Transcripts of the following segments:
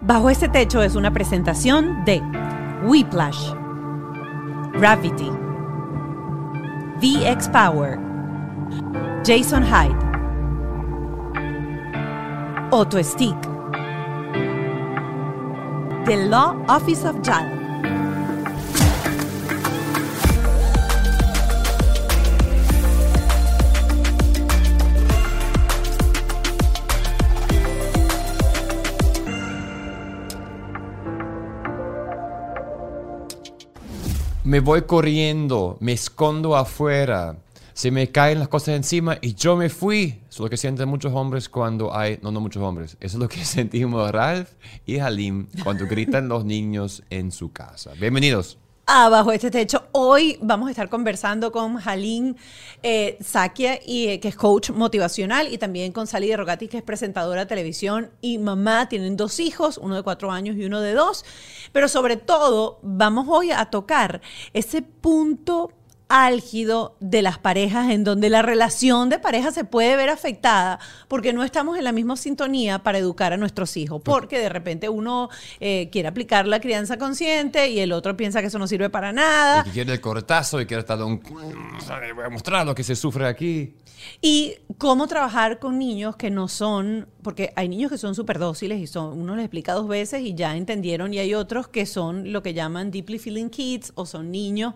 Bajo este techo es una presentación de Whiplash, Gravity, VX Power, Jason Hyde, Auto Stick, The Law Office of JAL. Me voy corriendo, me escondo afuera, se me caen las cosas encima y yo me fui. Eso es lo que sienten muchos hombres cuando hay, no, no muchos hombres, eso es lo que sentimos Ralph y Halim cuando gritan los niños en su casa. Bienvenidos. Abajo este techo. Hoy vamos a estar conversando con Jalín eh, y, eh, que es coach motivacional, y también con Sally de Rogati, que es presentadora de televisión y mamá. Tienen dos hijos, uno de cuatro años y uno de dos. Pero sobre todo, vamos hoy a tocar ese punto álgido de las parejas en donde la relación de pareja se puede ver afectada porque no estamos en la misma sintonía para educar a nuestros hijos, porque de repente uno eh, quiere aplicar la crianza consciente y el otro piensa que eso no sirve para nada. Y que quiere el cortazo y quiere estar un... Voy a mostrar lo que se sufre aquí. Y cómo trabajar con niños que no son, porque hay niños que son súper dóciles y son, uno les explica dos veces y ya entendieron, y hay otros que son lo que llaman deeply feeling kids o son niños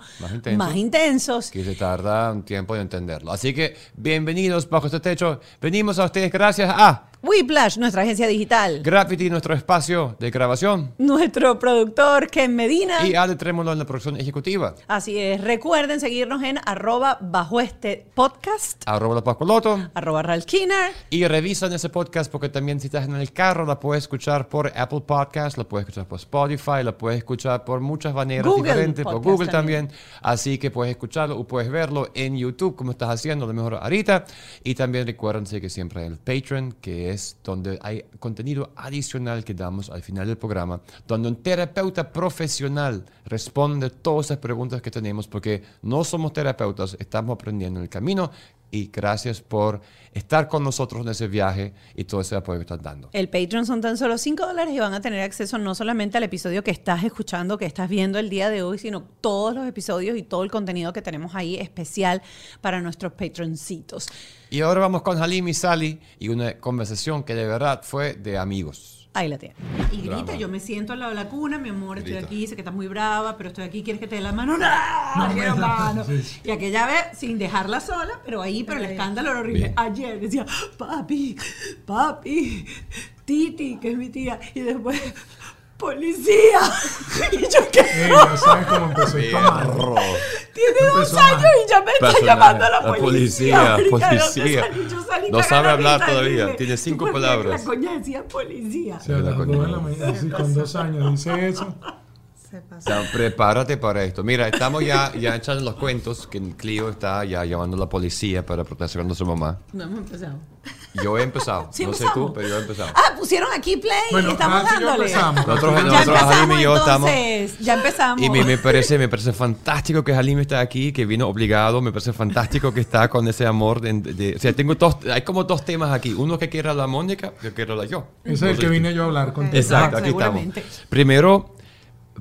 más intensos. Que se tarda un tiempo en entenderlo. Así que bienvenidos bajo este techo. Venimos a ustedes gracias a Whiplash, nuestra agencia digital. Graffiti, nuestro espacio de grabación. Nuestro productor, Ken Medina. Y Ale Trémolo en la producción ejecutiva. Así es. Recuerden seguirnos en arroba bajo este podcast. Arroba la Pascualoto. Arroba Ralkiner. Y revisan ese podcast porque también si estás en el carro la puedes escuchar por Apple Podcast, la puedes escuchar por Spotify, la puedes escuchar por muchas maneras diferentes, por Google también. Así que puedes escucharlo o puedes verlo en YouTube como estás haciendo, lo mejor ahorita. Y también recuérdense que siempre hay el Patreon, que es es donde hay contenido adicional que damos al final del programa, donde un terapeuta profesional responde todas esas preguntas que tenemos, porque no somos terapeutas, estamos aprendiendo en el camino y gracias por estar con nosotros en ese viaje y todo ese apoyo que están dando. El Patreon son tan solo 5 dólares y van a tener acceso no solamente al episodio que estás escuchando, que estás viendo el día de hoy, sino todos los episodios y todo el contenido que tenemos ahí especial para nuestros patroncitos. Y ahora vamos con Halim y Sally y una conversación que de verdad fue de amigos. Ahí la tiene. Y grita, yo me siento al lado de la cuna, mi amor, estoy aquí, sé que estás muy brava, pero estoy aquí, ¿quieres que te dé la mano? ¡No! no quiero mano. Y aquella vez, sin dejarla sola, pero ahí, pero el escándalo era horrible. Ayer decía, papi, papi, Titi, que es mi tía. Y después, policía. y yo qué. Ella, ¿sabes cómo empezó a tomar? Tiene dos años y ya me está llamando a la, la policía. Policía, Salí? Yo salí No sabe hablar todavía. dije, Tiene cinco "¿Tú por qué palabras". La coña decía policía. La acordó en la mañana, sí, con dos años dice eso. O sea, prepárate para esto. Mira, estamos ya, ya echando los cuentos que Clio está ya llamando a la policía para proteger a su mamá. No hemos empezado. Yo he empezado. Sí no sé tú, pero yo he empezado. Ah, pusieron aquí play Bueno, y estamos dándole. empezamos. Nosotros- Ya nosotros, empezamos Halim y yo estamos-. Ya empezamos. Y me, me parece, me parece fantástico que Halim está aquí, que vino obligado. Me parece fantástico que está con ese amor. De, de- o sea, tengo dos, hay como dos temas aquí. Uno que quiere hablar Mónica, yo quiero hablar yo. Ese es el que vine yo a hablar contigo. Exacto, aquí estamos. Primero,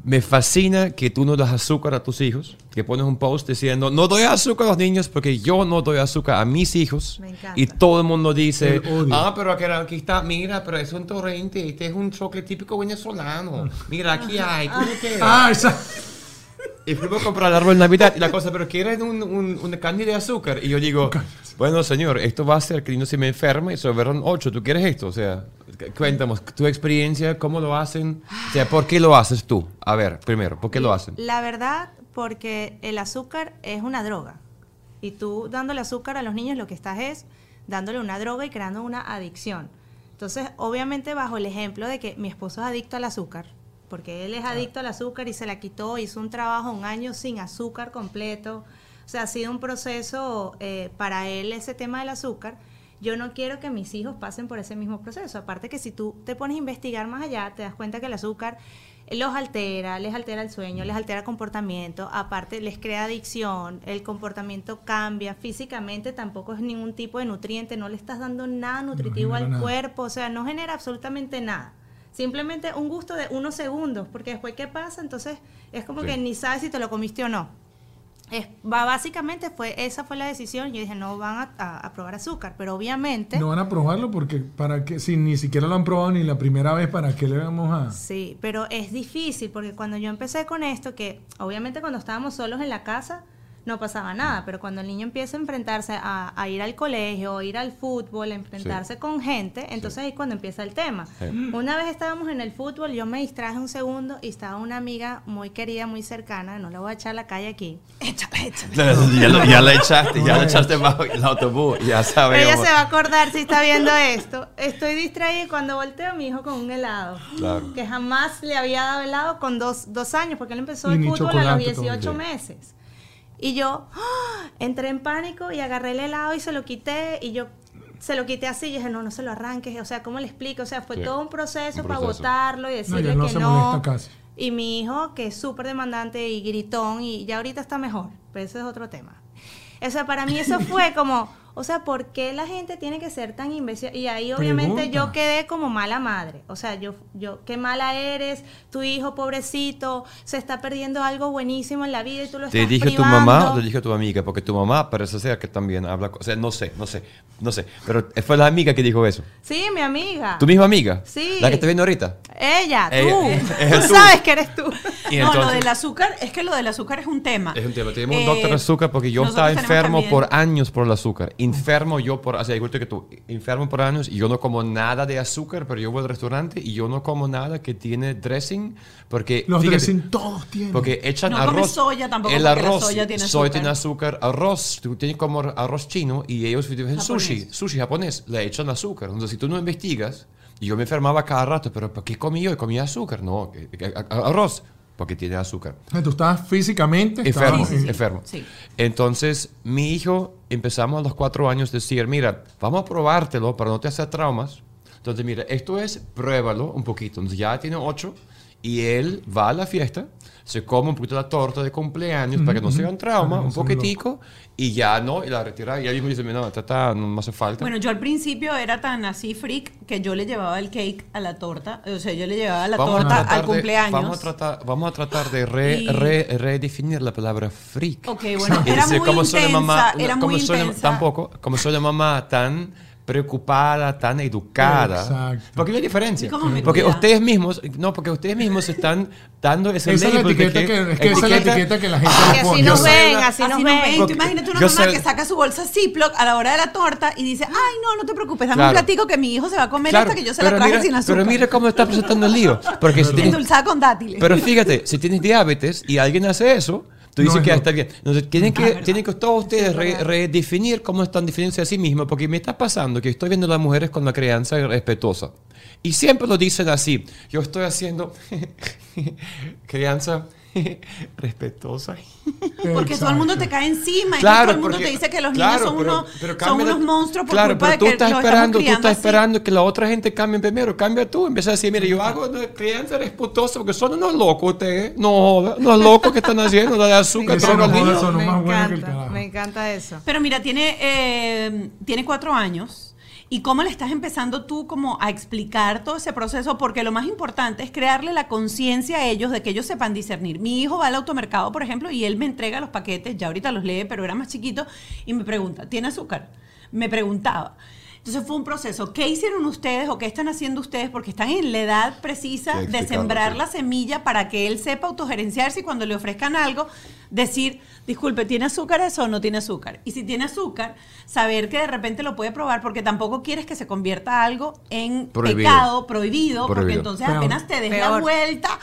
me fascina que tú no das azúcar a tus hijos, que pones un post diciendo, no doy azúcar a los niños porque yo no doy azúcar a mis hijos. Me encanta. Y todo el mundo dice, ah, pero aquí, aquí está, mira, pero es un torrente, este es un chocolate típico venezolano. Mira, aquí hay, ¿tú no quieres? Ah, esa. Y fuimos a comprar el árbol de Navidad y la cosa, pero ¿quieren un, un, una candy de azúcar? Y yo digo, bueno, señor, esto va a hacer que el niño se me enferme y sobraron ocho. ¿Tú quieres esto? O sea, cuéntanos tu experiencia, cómo lo hacen. O sea, ¿por qué lo haces tú? A ver, primero, ¿por qué lo hacen? La verdad, porque el azúcar es una droga. Y tú dándole azúcar a los niños lo que estás es dándole una droga y creando una adicción. Entonces, obviamente bajo el ejemplo de que mi esposo es adicto al azúcar, porque él es adicto al azúcar y se la quitó, hizo un trabajo un año sin azúcar completo. O sea, ha sido un proceso eh, para él ese tema del azúcar. Yo no quiero que mis hijos pasen por ese mismo proceso. Aparte que si tú te pones a investigar más allá, te das cuenta que el azúcar los altera, les altera el sueño, les altera el comportamiento, aparte les crea adicción, el comportamiento cambia, físicamente tampoco es ningún tipo de nutriente, no le estás dando nada nutritivo al nada. cuerpo, o sea, no genera absolutamente nada. Simplemente un gusto de unos segundos, porque después qué pasa, entonces es como Sí. que ni sabes si te lo comiste o no. Es, va, básicamente fue esa fue la decisión. Yo dije, no van a, a- a probar azúcar, pero obviamente... No van a probarlo porque para que si ni siquiera lo han probado ni la primera vez, ¿para qué le vamos a...? Sí, pero es difícil porque cuando yo empecé con esto, que obviamente cuando estábamos solos en la casa no pasaba nada, pero cuando el niño empieza a enfrentarse a, a ir al colegio, ir al fútbol, a enfrentarse con gente, entonces ahí es cuando empieza el tema. Sí. Una vez estábamos en el fútbol, yo me distraje un segundo y estaba una amiga muy querida, muy cercana, no la voy a echar a la calle aquí. Échale, échale. ya, lo- ya la echaste, ya la echaste bajo el autobús, ya sabemos. ella se va a acordar si está viendo esto. Estoy distraída y cuando volteo a mi hijo con un helado. Claro. Que jamás le había dado helado con dos, dos años, porque él empezó Y el fútbol a los 18 todavía. meses. Y yo ¡ah! entré en pánico y agarré el helado y se lo quité y yo se lo quité así y dije, no, no se lo arranques. O sea, ¿cómo le explico? O sea, fue Sí. todo un proceso, Un para botarlo y decirle no que no. casi. Y mi hijo, que es súper demandante y gritón, y ya ahorita está mejor, pero eso es otro tema. O sea, para mí eso fue como, o sea, ¿por qué la gente tiene que ser tan imbécil? Y ahí obviamente Pregunta. yo quedé como mala madre. O sea, yo, yo, qué mala eres, tu hijo pobrecito, se está perdiendo algo buenísimo en la vida y tú lo Te estás dije tu mamá o te dije tu amiga, porque tu mamá parece ser que también habla, o sea, no sé, no sé, no sé, pero fue la amiga que dijo eso. Sí, mi amiga. ¿Tu misma amiga? Sí. La que te viene ahorita. Ella, tú. Ella, tú tú. sabes que eres tú. Y no, lo del azúcar, es que lo del azúcar es un tema. Es un tema. Tenemos un Eh, doctor de azúcar porque yo estaba enfermo también- por años por el azúcar. Enfermo yo por, o sea, igual que tú, enfermo por años y yo no como nada de azúcar, pero yo voy al restaurante y yo no como nada que tiene dressing porque Los fíjate, dressing todos tienen. porque echan No comes arroz. soya tampoco, El porque la arroz, soya tiene soya azúcar. tiene azúcar, arroz, tú tienes como arroz chino y ellos dicen sushi, sushi japonés, le echan azúcar. Entonces si tú no investigas, y yo me enfermaba cada rato, pero ¿por qué comí yo? Comía azúcar, no, arroz, porque tiene azúcar. Tú estabas físicamente... Enfermo, Sí, sí, sí. enfermo. Sí. Entonces, mi hijo empezamos a los cuatro años a decir, mira, vamos a probártelo para no te hacer traumas. Entonces, mira, esto es, pruébalo un poquito. Entonces, ya tiene ocho y él va a la fiesta, se come un poquito la torta de cumpleaños para que no sea un trauma, no un poquitico, y ya no, y la retira. Y él mismo dice, no, esta está, no me hace falta. Bueno, yo al principio era tan así freak que yo le llevaba el cake a la torta. O sea, yo le llevaba la Vamos torta al de- cumpleaños. vamos, a tratar, vamos a tratar de re- Y- re- redefinir la palabra freak. Ok, bueno, era decir, muy como soy intensa, la mamá, era como muy intensa. tampoco, como soy la mamá tan preocupada, tan educada. Exacto. Porque hay diferencia. ¿Cómo me Porque ustedes mismos, no, porque ustedes mismos están dando ese Esa es la label de etiqueta que, es que esa es la etiqueta- etiqueta que la gente Que le así pone. nos soy ven, una- así Así nos nos ven. ven. Tú imagínate una mamá soy- que saca su bolsa Ziploc a la hora de la torta y dice, ay, no, no te preocupes, dame Claro. un platico que mi hijo se va a comer Claro, esta que yo se la traje mira, sin azúcar. Pero mira cómo está presentando el lío. Porque si tienes, Endulzada con dátiles. Pero fíjate, si tienes diabetes y alguien hace eso, tú dices es que ya lo- está bien. Entonces, tienen que, verdad. tienen que todos ustedes re- redefinir cómo están definiéndose a sí mismos, porque me está pasando que estoy viendo a las mujeres con la crianza respetuosa. Y siempre lo dicen así. Yo estoy haciendo crianza respetuosa. Porque todo el mundo te cae encima y todo el mundo porque- te dice que los claro, niños son, pero- unos, pero son cambia la- unos monstruos por claro, culpa pero de tú que estás los esperando, tú estás así. esperando que la otra gente cambie primero. Cambia tú. Empieza a decir, mire, yo hago una crianza respetuosa porque son unos locos ustedes. No unos locos que están haciendo de azúcar todos los me encanta, me encanta eso. Pero mira, tiene, eh, tiene cuatro años. ¿Y cómo le estás empezando tú como a explicar todo ese proceso? Porque lo más importante es crearle la conciencia a ellos de que ellos sepan discernir. Mi hijo va al automercado, por ejemplo, y él me entrega los paquetes, ya ahorita los lee, pero era más chiquito, y me pregunta, ¿tiene azúcar? Me preguntaba. Entonces fue un proceso. ¿Qué hicieron ustedes o qué están haciendo ustedes? Porque están en la edad precisa de sembrar sí. la semilla para que él sepa autogerenciarse y cuando le ofrezcan algo, decir, disculpe, ¿tiene azúcar eso o no tiene azúcar? Y si tiene azúcar, saber que de repente lo puede probar porque tampoco quieres que se convierta algo en Prohibido. pecado, prohibido, porque entonces Peor. apenas te des la vuelta.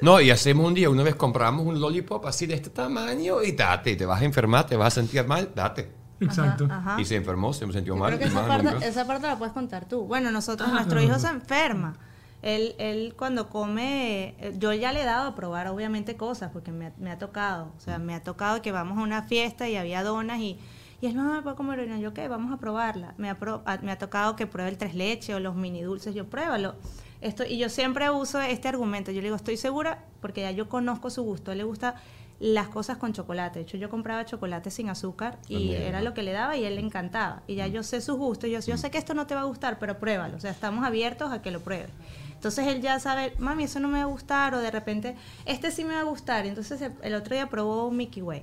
No, y hacemos un día, una vez compramos un lollipop así de este tamaño y date, te vas a enfermar, te vas a sentir mal, date. Exacto. Ajá. Y se enfermó, se me sintió mal. creo que esa parte, nunca. esa parte la puedes contar tú. Bueno, nosotros, nuestro hijo se enferma. Él, él cuando come, eh, yo ya le he dado a probar obviamente cosas porque me, ha- me ha tocado. O sea, me ha tocado que vamos a una fiesta y había donas y, y él no me puede comer una. Yo, ok, vamos a probarla. Me ha, pro- me ha tocado que pruebe el tres leche o los mini dulces. Yo, pruébalo. Esto, y yo siempre uso este argumento. Yo le digo, estoy segura porque ya yo conozco su gusto. A él le gusta las cosas con chocolate. De hecho, yo compraba chocolate sin azúcar y También, era ¿no? lo que le daba y a él le encantaba. Y ya yo sé sus gustos. Yo, yo sé que esto no te va a gustar, pero pruébalo. O sea, estamos abiertos a que lo pruebes. Entonces él ya sabe, mami, eso no me va a gustar, o de repente, este sí me va a gustar. Y entonces el, otro día probó un Mickey Way.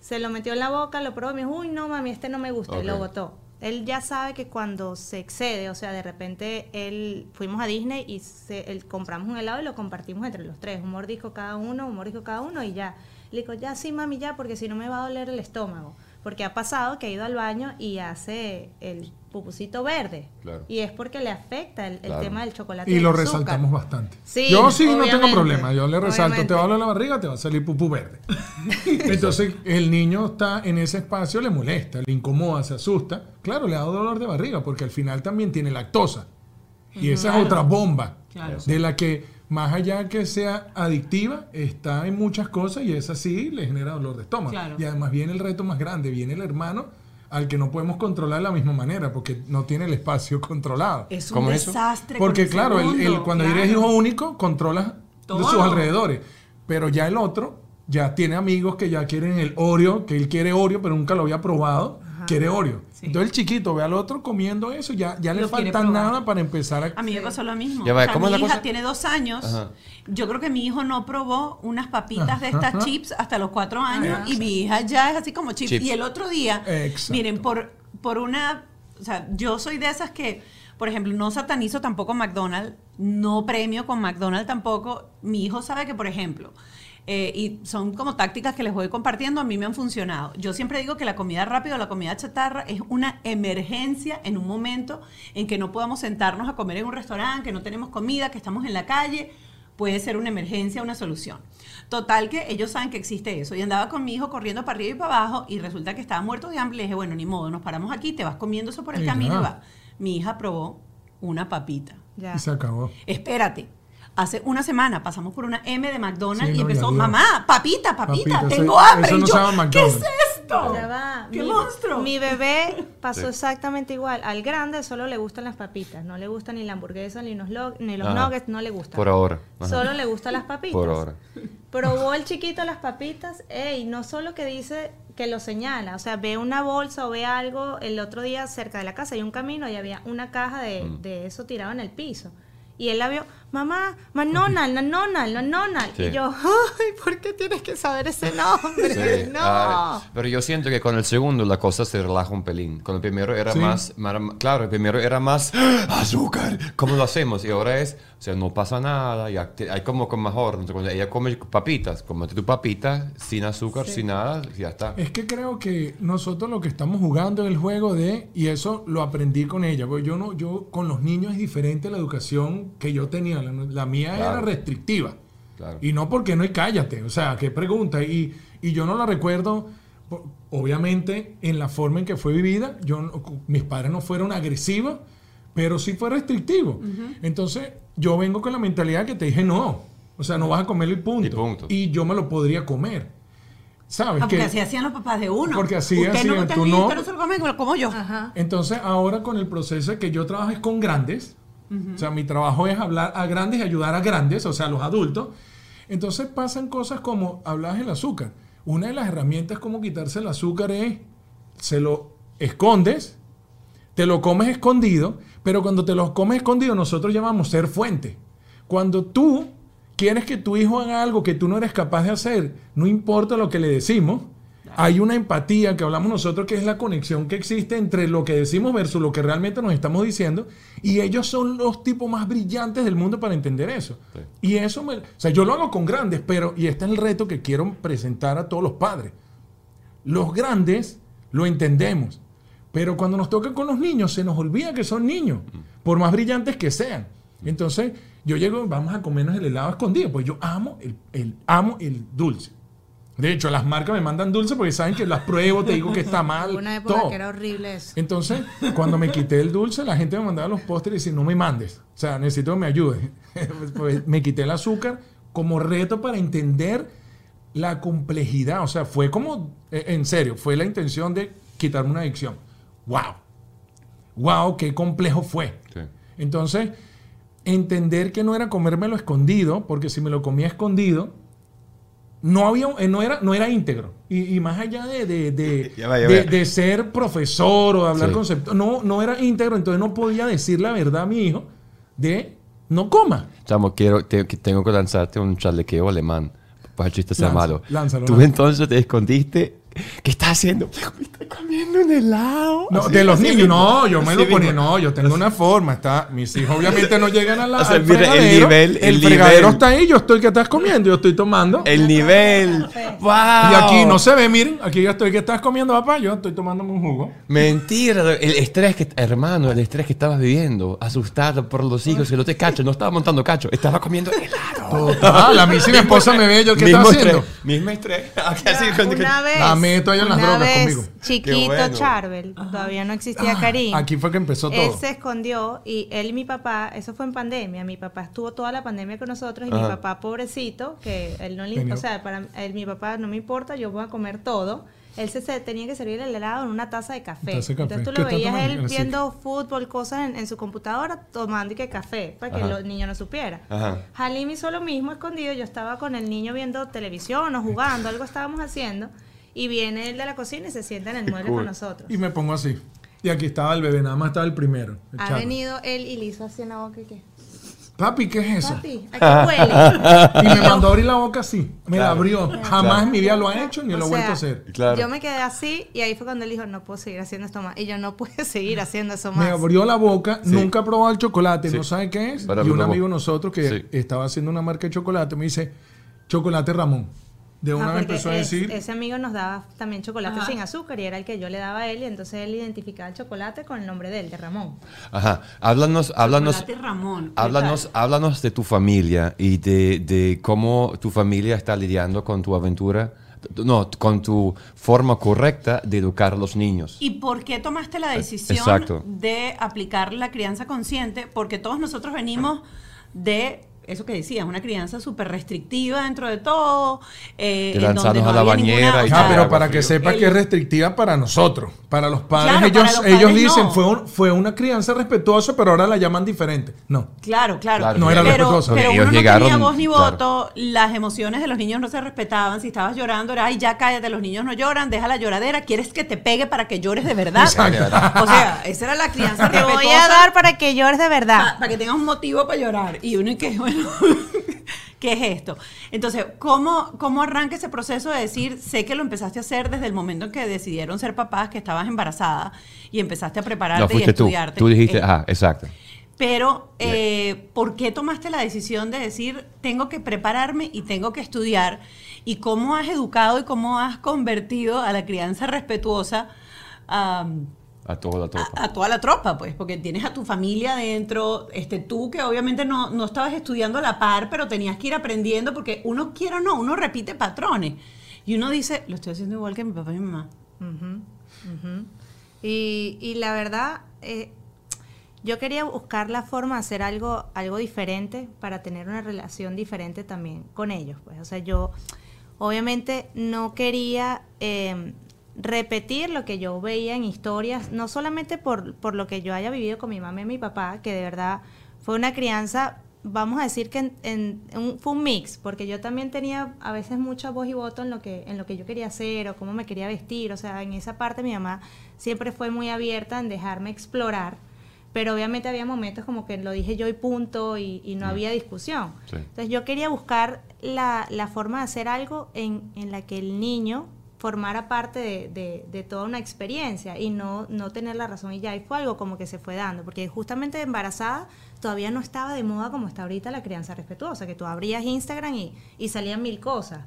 Se lo metió en la boca, lo probó y me dijo, uy, no, mami, este no me gusta, y lo botó. Él ya sabe que cuando se excede, o sea, de repente él fuimos a Disney y se, compramos un helado y lo compartimos entre los tres, un mordisco cada uno, un mordisco cada uno y ya. Le digo, ya sí, mami, ya, porque si no me va a doler el estómago. Porque ha pasado que ha ido al baño y hace el pupusito verde. Claro. Y es porque le afecta el, el Claro. tema del chocolate. Y lo azúcar. resaltamos bastante. Sí, yo sí no tengo problema. Yo le resalto, obviamente. te va a doler la barriga, te va a salir pupú verde. Entonces el niño está en ese espacio, le molesta, le incomoda, se asusta. Claro, le da dolor de barriga porque al final también tiene lactosa. Y esa es otra bomba Claro. de la que más allá que sea adictiva, está en muchas cosas y es así, le genera dolor de estómago. Claro. Y además viene el reto más grande, viene el hermano al que no podemos controlar de la misma manera porque no tiene el espacio controlado. Es un ¿Cómo es eso? desastre. con Porque claro, el- cuando claro. eres hijo único, controlas Todo. sus alrededores. Pero ya el otro, ya tiene amigos que ya quieren el Oreo, que él quiere Oreo, pero nunca lo había probado, quiere Oreo. Sí. Entonces el chiquito ve al otro comiendo eso, ya, ya le falta nada para empezar a... A mí me pasó lo mismo. Ya va, O sea, ¿cómo mi es la hija cosa? tiene dos años. Ajá. Yo creo que mi hijo no probó unas papitas de Ajá. estas chips hasta los cuatro años y mi hija ya es así como chips. Chips. Y el otro día, Exacto. miren, por, por una, o sea, yo soy de esas que, por ejemplo, no satanizo tampoco McDonald's, no premio con McDonald's tampoco. Mi hijo sabe que, por ejemplo, eh, y son como tácticas que les voy compartiendo, a mí me han funcionado. Yo siempre digo que la comida rápida o la comida chatarra es una emergencia en un momento en que no podamos sentarnos a comer en un restaurante, que no tenemos comida, que estamos en la calle. Puede ser una emergencia, una solución. Total que ellos saben que existe eso. Y andaba con mi hijo corriendo para arriba y para abajo y resulta que estaba muerto de hambre. Le dije, bueno, ni modo, nos paramos aquí, te vas comiendo eso por el Y camino y va. Mi hija probó una papita. Ya. Y se acabó. Espérate. Hace una semana pasamos por una M de McDonald's Sí, y no, empezó, mamá, papita, papita, Papita, tengo eso- hambre. eso Y no yo, se llama ¿Qué es esto? Ya va. ¡Qué mi, monstruo! Mi bebé pasó Sí. exactamente igual. Al grande solo le gustan las papitas. No le gustan ni la hamburguesa, ni los, lo- ni los Ajá. nuggets, no le gustan. Por ahora. Ajá. Solo le gustan las papitas. Por ahora. Probó el chiquito las papitas, ey, no solo que dice que lo señala, o sea, ve una bolsa o ve algo, el otro día cerca de la casa hay un camino y había una caja de, Mm. de eso tirado en el piso. Y él la vio, mamá, McDonald's, McDonald's, McDonald's. Sí. Y yo, ay, ¿por qué tienes que saber ese nombre? Sí. No. Ah, pero yo siento que con el segundo la cosa se relaja un pelín. Con el primero era Sí. más, mar- claro, el primero era más ¡Ah, azúcar, ¿cómo lo hacemos? Y ahora es, o sea, no pasa nada, ya te- hay como con mejor. Entonces, cuando ella come papitas, come tu papita sin azúcar, sin nada, y ya está. Es que creo que nosotros lo que estamos jugando en el juego de, y eso lo aprendí con ella, porque yo no, yo con los niños es diferente la educación que yo tenía, la, la mía era restrictiva. Claro. Y no porque no hay cállate, o sea, qué pregunta. Y, y yo no la recuerdo, obviamente, en la forma en que fue vivida. Yo, mis padres no fueron agresivos, pero sí fue restrictivo. Entonces, yo vengo con la mentalidad que te dije, no, o sea, no vas a comerlo y punto. Y punto. Y yo me lo podría comer. ¿Sabes? Porque que, así hacían los papás de uno. Porque así usted hacían, no, tú no. no se lo como yo. Ajá. Entonces, ahora con el proceso de que yo trabajo es con grandes, o sea, mi trabajo es hablar a grandes y ayudar a grandes, o sea, a los adultos. Entonces pasan cosas como hablas del azúcar. Una de las herramientas como quitarse el azúcar es, se lo escondes, te lo comes escondido, pero cuando te lo comes escondido nosotros llamamos ser fuente. Cuando tú quieres que tu hijo haga algo que tú no eres capaz de hacer, no importa lo que le decimos, hay una empatía que hablamos nosotros que es la conexión que existe entre lo que decimos versus lo que realmente nos estamos diciendo y ellos son los tipos más brillantes del mundo para entender eso. Sí. Y eso me, o sea, yo lo hago con grandes, pero y este es el reto que quiero presentar a todos los padres. Los grandes lo entendemos, pero cuando nos toca con los niños se nos olvida que son niños, por más brillantes que sean. Entonces, yo llego, vamos a comernos el helado escondido, pues yo amo el, el- amo el dulce. De hecho, las marcas me mandan dulce porque saben que las pruebo, te digo que está mal. Una época todo. que era horrible eso. Entonces, cuando me quité el dulce, la gente me mandaba los postres y decía, no me mandes. O sea, necesito que me ayudes. Pues, me quité el azúcar como reto para entender la complejidad. O sea, fue como, eh, en serio, fue la intención de quitarme una adicción. ¡Wow! ¡Wow! ¡Qué complejo fue! Sí. Entonces, entender que no era comérmelo escondido, porque si me lo comía escondido, no, había, eh, no, era, no era íntegro. Y, y más allá de, de, de- Ya va, ya de- va. de ser profesor o de hablar Sí. conceptos, no, no era íntegro, entonces no podía decir la verdad a mi hijo de no coma. Chamo, quiero, te- tengo que lanzarte un chalequeo alemán. Pues el chiste sea Lanza, malo. lánzalo, Tú lánzalo. entonces te escondiste. ¿Qué estás haciendo? Me estoy comiendo un helado. No, Así- de los niños, mismo. no, yo me Así lo ponía, mismo. no, yo tengo una forma, está, mis hijos obviamente no llegan a la, O sea, al mira, el fregadero, nivel- el fregadero nivel. está ahí, yo estoy que estás comiendo, yo estoy tomando. El nivel. ¡Wow! Y aquí no se ve, miren, aquí yo estoy que estás comiendo, papá, yo estoy tomándome un jugo. Mentira, el estrés que, hermano, el estrés que estabas viviendo, asustado por los hijos que no te cachan, no estaba montando cacho, estaba comiendo helado. Total, a mí si mi esposa me ve, yo, ¿qué está Mismo haciendo? mismo estrés. Así, Una vez, Ahí en las una drogas vez, conmigo. Chiquito bueno. Charbel, todavía no existía Ah, Karim. Aquí fue que empezó Él todo. se escondió y él y mi papá, eso fue en pandemia, mi papá estuvo toda la pandemia con nosotros y mi papá pobrecito, que él no le, Tenía- o sea, para él, mi papá no me importa, yo voy a comer todo. Él se, se tenía que servir el helado en una taza de café. Taza de café. Entonces tú ¿Qué lo veías él viendo fútbol, cosas en, en su computadora, tomando y que café, para que los niños no supieran. Ajá. Halim hizo lo mismo escondido, yo estaba con el niño viendo televisión o jugando, algo estábamos haciendo, y viene él de la cocina y se sienta en el mueble cool. con nosotros. Y me pongo así. Y aquí estaba el bebé, nada más estaba el primero. el Ha chavo. venido él y le hizo así en la boca y qué. Papi, ¿qué es eso? Papi, ¿a qué huele? Y me mandó a abrir la boca así. Me la Claro. abrió. Jamás Claro. en mi vida lo ha hecho ni O lo sea, vuelto a hacer. Claro. Yo me quedé así y ahí fue cuando él dijo, no puedo seguir haciendo esto más. Y yo no puedo seguir haciendo eso Me más. abrió la boca, Sí. nunca ha probado el chocolate, Sí. no sabe qué es. Para y un amigo de nosotros que Sí. estaba haciendo una marca de chocolate me dice, chocolate Ramón. De Ah, una vez porque empezó a decir, Ese amigo nos daba también chocolate Ajá. sin azúcar y era el que yo le daba a él y entonces él identificaba el chocolate con el nombre de él, de Ramón. Ajá. Háblanos, háblanos, Chocolate Ramón. ¿qué háblanos, háblanos de tu familia y de, de cómo tu familia está lidiando con tu aventura, no, con tu forma correcta de educar a los niños. ¿Y por qué tomaste la decisión Exacto. de aplicar la crianza consciente? Porque todos nosotros venimos de eso que decías, una crianza súper restrictiva dentro de todo. eh, lanzarnos no a la había bañera ninguna- y Ah, pero para que sepa El- que es restrictiva para nosotros. Para los padres, Claro, ellos, para los ellos dicen no. fue, un- fue una crianza respetuosa, pero ahora la llaman diferente. No. Claro, claro. Claro, No era pero, respetuosa. Pero Ellos uno no llegaron, tenía voz ni claro. voto, las emociones de los niños no se respetaban. Si estabas llorando, era, ay, ya cállate, los niños no lloran, deja la lloradera, ¿quieres que te pegue para que llores de verdad? Exacto. O sea, esa era la crianza Te voy a dar para que llores de verdad. para que tengas un motivo para llorar. Y uno y que, bueno, ¿qué es esto? Entonces, ¿cómo, ¿cómo arranca ese proceso de decir, sé que lo empezaste a hacer desde el momento en que decidieron ser papás, que estabas embarazada y empezaste a prepararte No, y a fuiste tú. estudiarte? Tú dijiste, Eh, ah, exacto. pero, eh, ¿por qué tomaste la decisión de decir, tengo que prepararme y tengo que estudiar? ¿Y cómo has educado y cómo has convertido a la crianza respetuosa am, A toda la tropa. a, a toda la tropa, pues, porque tienes a tu familia adentro, este, tú que obviamente no, no estabas estudiando a la par, pero tenías que ir aprendiendo, porque uno quiere o no, uno repite patrones. Y uno dice, lo estoy haciendo igual que mi papá y mi mamá. Ujú, ujú. y, y la verdad, eh, yo quería buscar la forma de hacer algo, algo diferente para tener una relación diferente también con ellos. Pues. O sea, yo obviamente no quería eh, repetir lo que yo veía en historias, no solamente por, por lo que yo haya vivido con mi mamá y mi papá, que de verdad fue una crianza vamos a decir que en, en- un- fue un mix, porque yo también tenía a veces mucha voz y voto en lo que en lo que yo quería hacer o cómo me quería vestir, o sea, en esa parte mi mamá siempre fue muy abierta en dejarme explorar, pero obviamente había momentos como que lo dije yo y punto y, y no había discusión. Sí. Entonces yo quería buscar la, la forma de hacer algo en, en la que el niño formara parte de, de- toda una experiencia y no, no tener la razón y ya. Y fue algo como que se fue dando, porque justamente embarazada todavía no estaba de moda como está ahorita la crianza respetuosa, que tú abrías Instagram y, y salían mil cosas.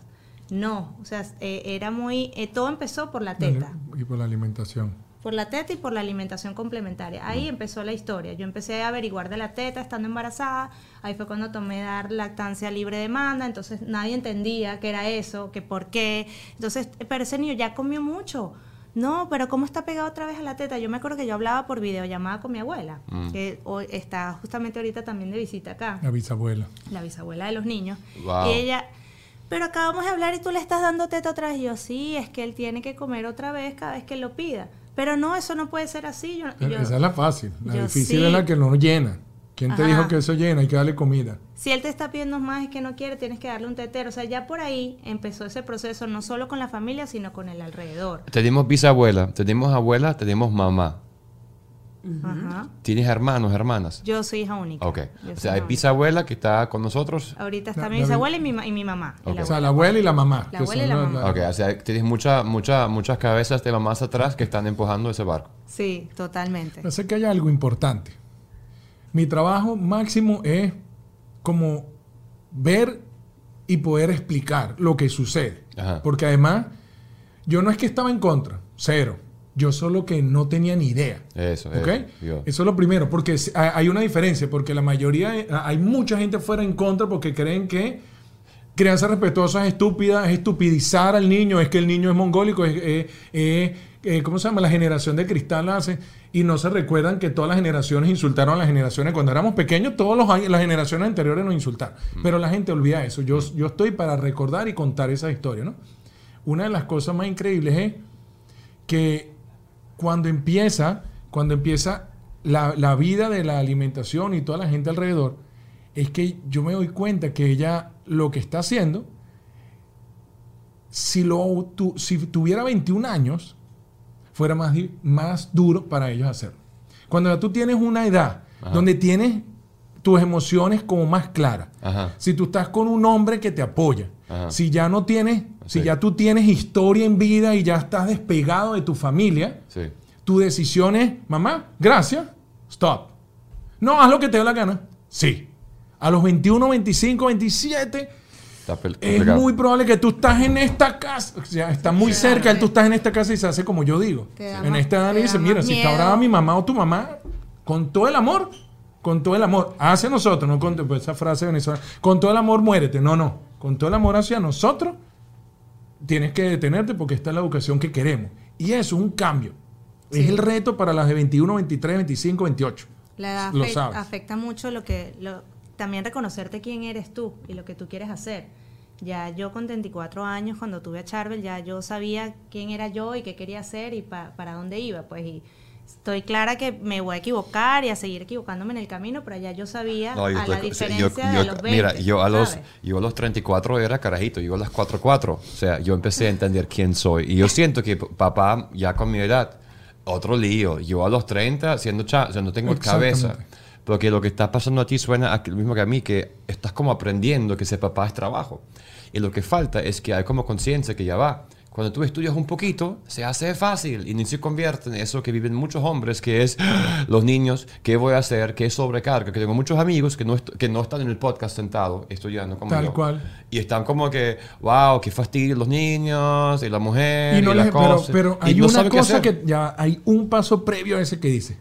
No, o sea, eh, era muy... eh, todo empezó por la teta Y por la alimentación. Por la teta y por la alimentación complementaria. Ahí empezó la historia. Yo empecé a averiguar de la teta estando embarazada. Ahí fue cuando tomé dar lactancia libre demanda. Entonces nadie entendía qué era eso, que por qué. Entonces, pero ese niño ya comió mucho. No, pero ¿cómo está pegado otra vez a la teta? Yo me acuerdo que yo hablaba por videollamada con mi abuela, que hoy está justamente ahorita también de visita acá La bisabuela. la bisabuela de los niños. Wow. Y ella, pero acabamos de hablar y tú le estás dando teta otra vez. Y yo, sí, es que él tiene que comer otra vez cada vez que lo pida. Pero no, eso no puede ser así. Yo, yo- Esa es la fácil. La yo difícil sí. es la que no llena. ¿Quién te Ajá. dijo que eso llena? Hay que darle comida. Si él te está pidiendo más y que no quiere, tienes que darle un tetero. O sea, ya por ahí empezó ese proceso, no solo con la familia, sino con el alrededor. Tenemos bisabuela, tenemos abuela, tenemos mamá. Ajá. ¿Tienes hermanos, hermanas? Yo soy hija única. Ok. Yo O sea, hay bisabuela que está con nosotros. Ahorita está La- mi la- bisabuela y mi, ma- y mi mamá. y Ok. la O sea, abuela. la abuela y la mamá. La abuela y la la- mamá. Ok, o sea, tienes mucha, mucha, muchas cabezas de mamás atrás que están empujando ese barco. Sí, totalmente. Yo sé que hay algo importante. Mi trabajo máximo es como ver y poder explicar lo que sucede. Ajá. Porque además, yo no es que estaba en contra, cero. Yo solo que no tenía ni idea. Eso, ¿Ok? eso. Eso es lo primero, porque hay una diferencia, porque la mayoría, hay mucha gente fuera en contra porque creen que crianza respetuosa es estúpida, es estupidizar al niño, es que el niño es mongólico, es, es- es- eh, ¿cómo se llama? La generación de cristal hace, y no se recuerdan que todas las generaciones insultaron a las generaciones. Cuando éramos pequeños, todas las generaciones anteriores nos insultaron. Pero la gente olvida eso. Yo, yo estoy para recordar y contar esa historia, ¿no? Una de las cosas más increíbles es que cuando empieza, cuando empieza la, la vida de la alimentación y toda la gente alrededor, es que yo me doy cuenta que ella lo que está haciendo, si, lo, tu- si tuviera 21 años, fuera más, más duro para ellos hacerlo. Cuando ya tú tienes una edad Ajá. donde tienes tus emociones como más claras, Ajá. si tú estás con un hombre que te apoya, Ajá. si ya no tienes, si Sí. ya tú tienes historia en vida y ya estás despegado de tu familia, Sí. tu decisión es, mamá, gracias, stop. No, haz lo que te dé la gana. Sí. A los 21, 25, 27, Está pel- es muy probable que tú estás en esta casa, o sea, está muy cerca, tú estás en esta casa y se hace como yo digo. En esta edad le dice, mira, si está brava mi mamá o tu mamá, con todo el amor, con todo el amor, hacia nosotros, no con pues, esa frase venezolana, con todo el amor muérete, no, no, con todo el amor hacia nosotros, tienes que detenerte porque esta es la educación que queremos. Y eso es un cambio. Es el reto para las de 21, 23, 25, 28. La edad Lo afect- sabes. afecta mucho lo que lo, también reconocerte quién eres tú y lo que tú quieres hacer. Ya yo con 34 años cuando tuve a Charbel ya yo sabía quién era yo y qué quería hacer y pa- para dónde iba, pues y estoy clara que me voy a equivocar y a seguir equivocándome en el camino, pero ya yo sabía No, yo a la estoy- diferencia yo- yo- de los 20. Mira, yo a, los, ¿sabes? yo a los 34 era carajito, yo a las 4-4. O sea, yo empecé a entender quién soy. Y yo siento que papá, ya con mi edad, otro lío. Yo a los 30, siendo cha, o sea, no tengo cabeza. Porque lo que está pasando a ti suena a que- lo mismo que a mí, que estás como aprendiendo que ser papá es trabajo. Y lo que falta es que hay como conciencia que ya va. Cuando tú estudias un poquito, se hace fácil y ni se convierte en eso que viven muchos hombres, que es "Ah, los niños, ¿qué voy a hacer? ¿Qué sobrecarga? Que tengo muchos amigos que no, que no están en el podcast sentados estudiando como Tal yo. cual. Y están como que, wow, qué fastidio los niños y la mujer Y no y les- pero, pero y hay no una cosa que ya hay un paso previo a ese que dice.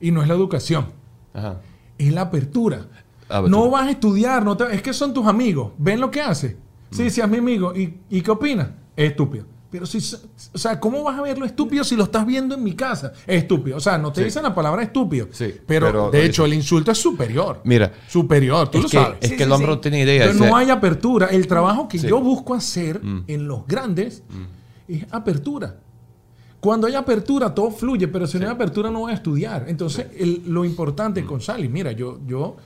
Y no es la educación, Ajá. es la apertura. Apertura. No vas a estudiar, no te- es que son tus amigos. Ven lo que hace. Mm. Sí, sí, es mi amigo. ¿Y, ¿Y qué opina? Es estúpido. Pero si, o sea, ¿cómo vas a verlo estúpido si lo estás viendo en mi casa? Es estúpido. O sea, no te Sí. dicen la palabra estúpido. Sí, pero, pero de hecho, el insulto es superior. Mira, Superior, tú es lo que, sabes. es Sí, que el hombre sí. no tiene idea. Entonces, o sea, no hay apertura. El trabajo que Sí. Mm. yo busco hacer en los grandes es apertura. Cuando hay apertura, todo fluye, pero si no hay apertura, no voy a estudiar. Entonces, el- lo importante Mm. con Sally, mira, yo, yo,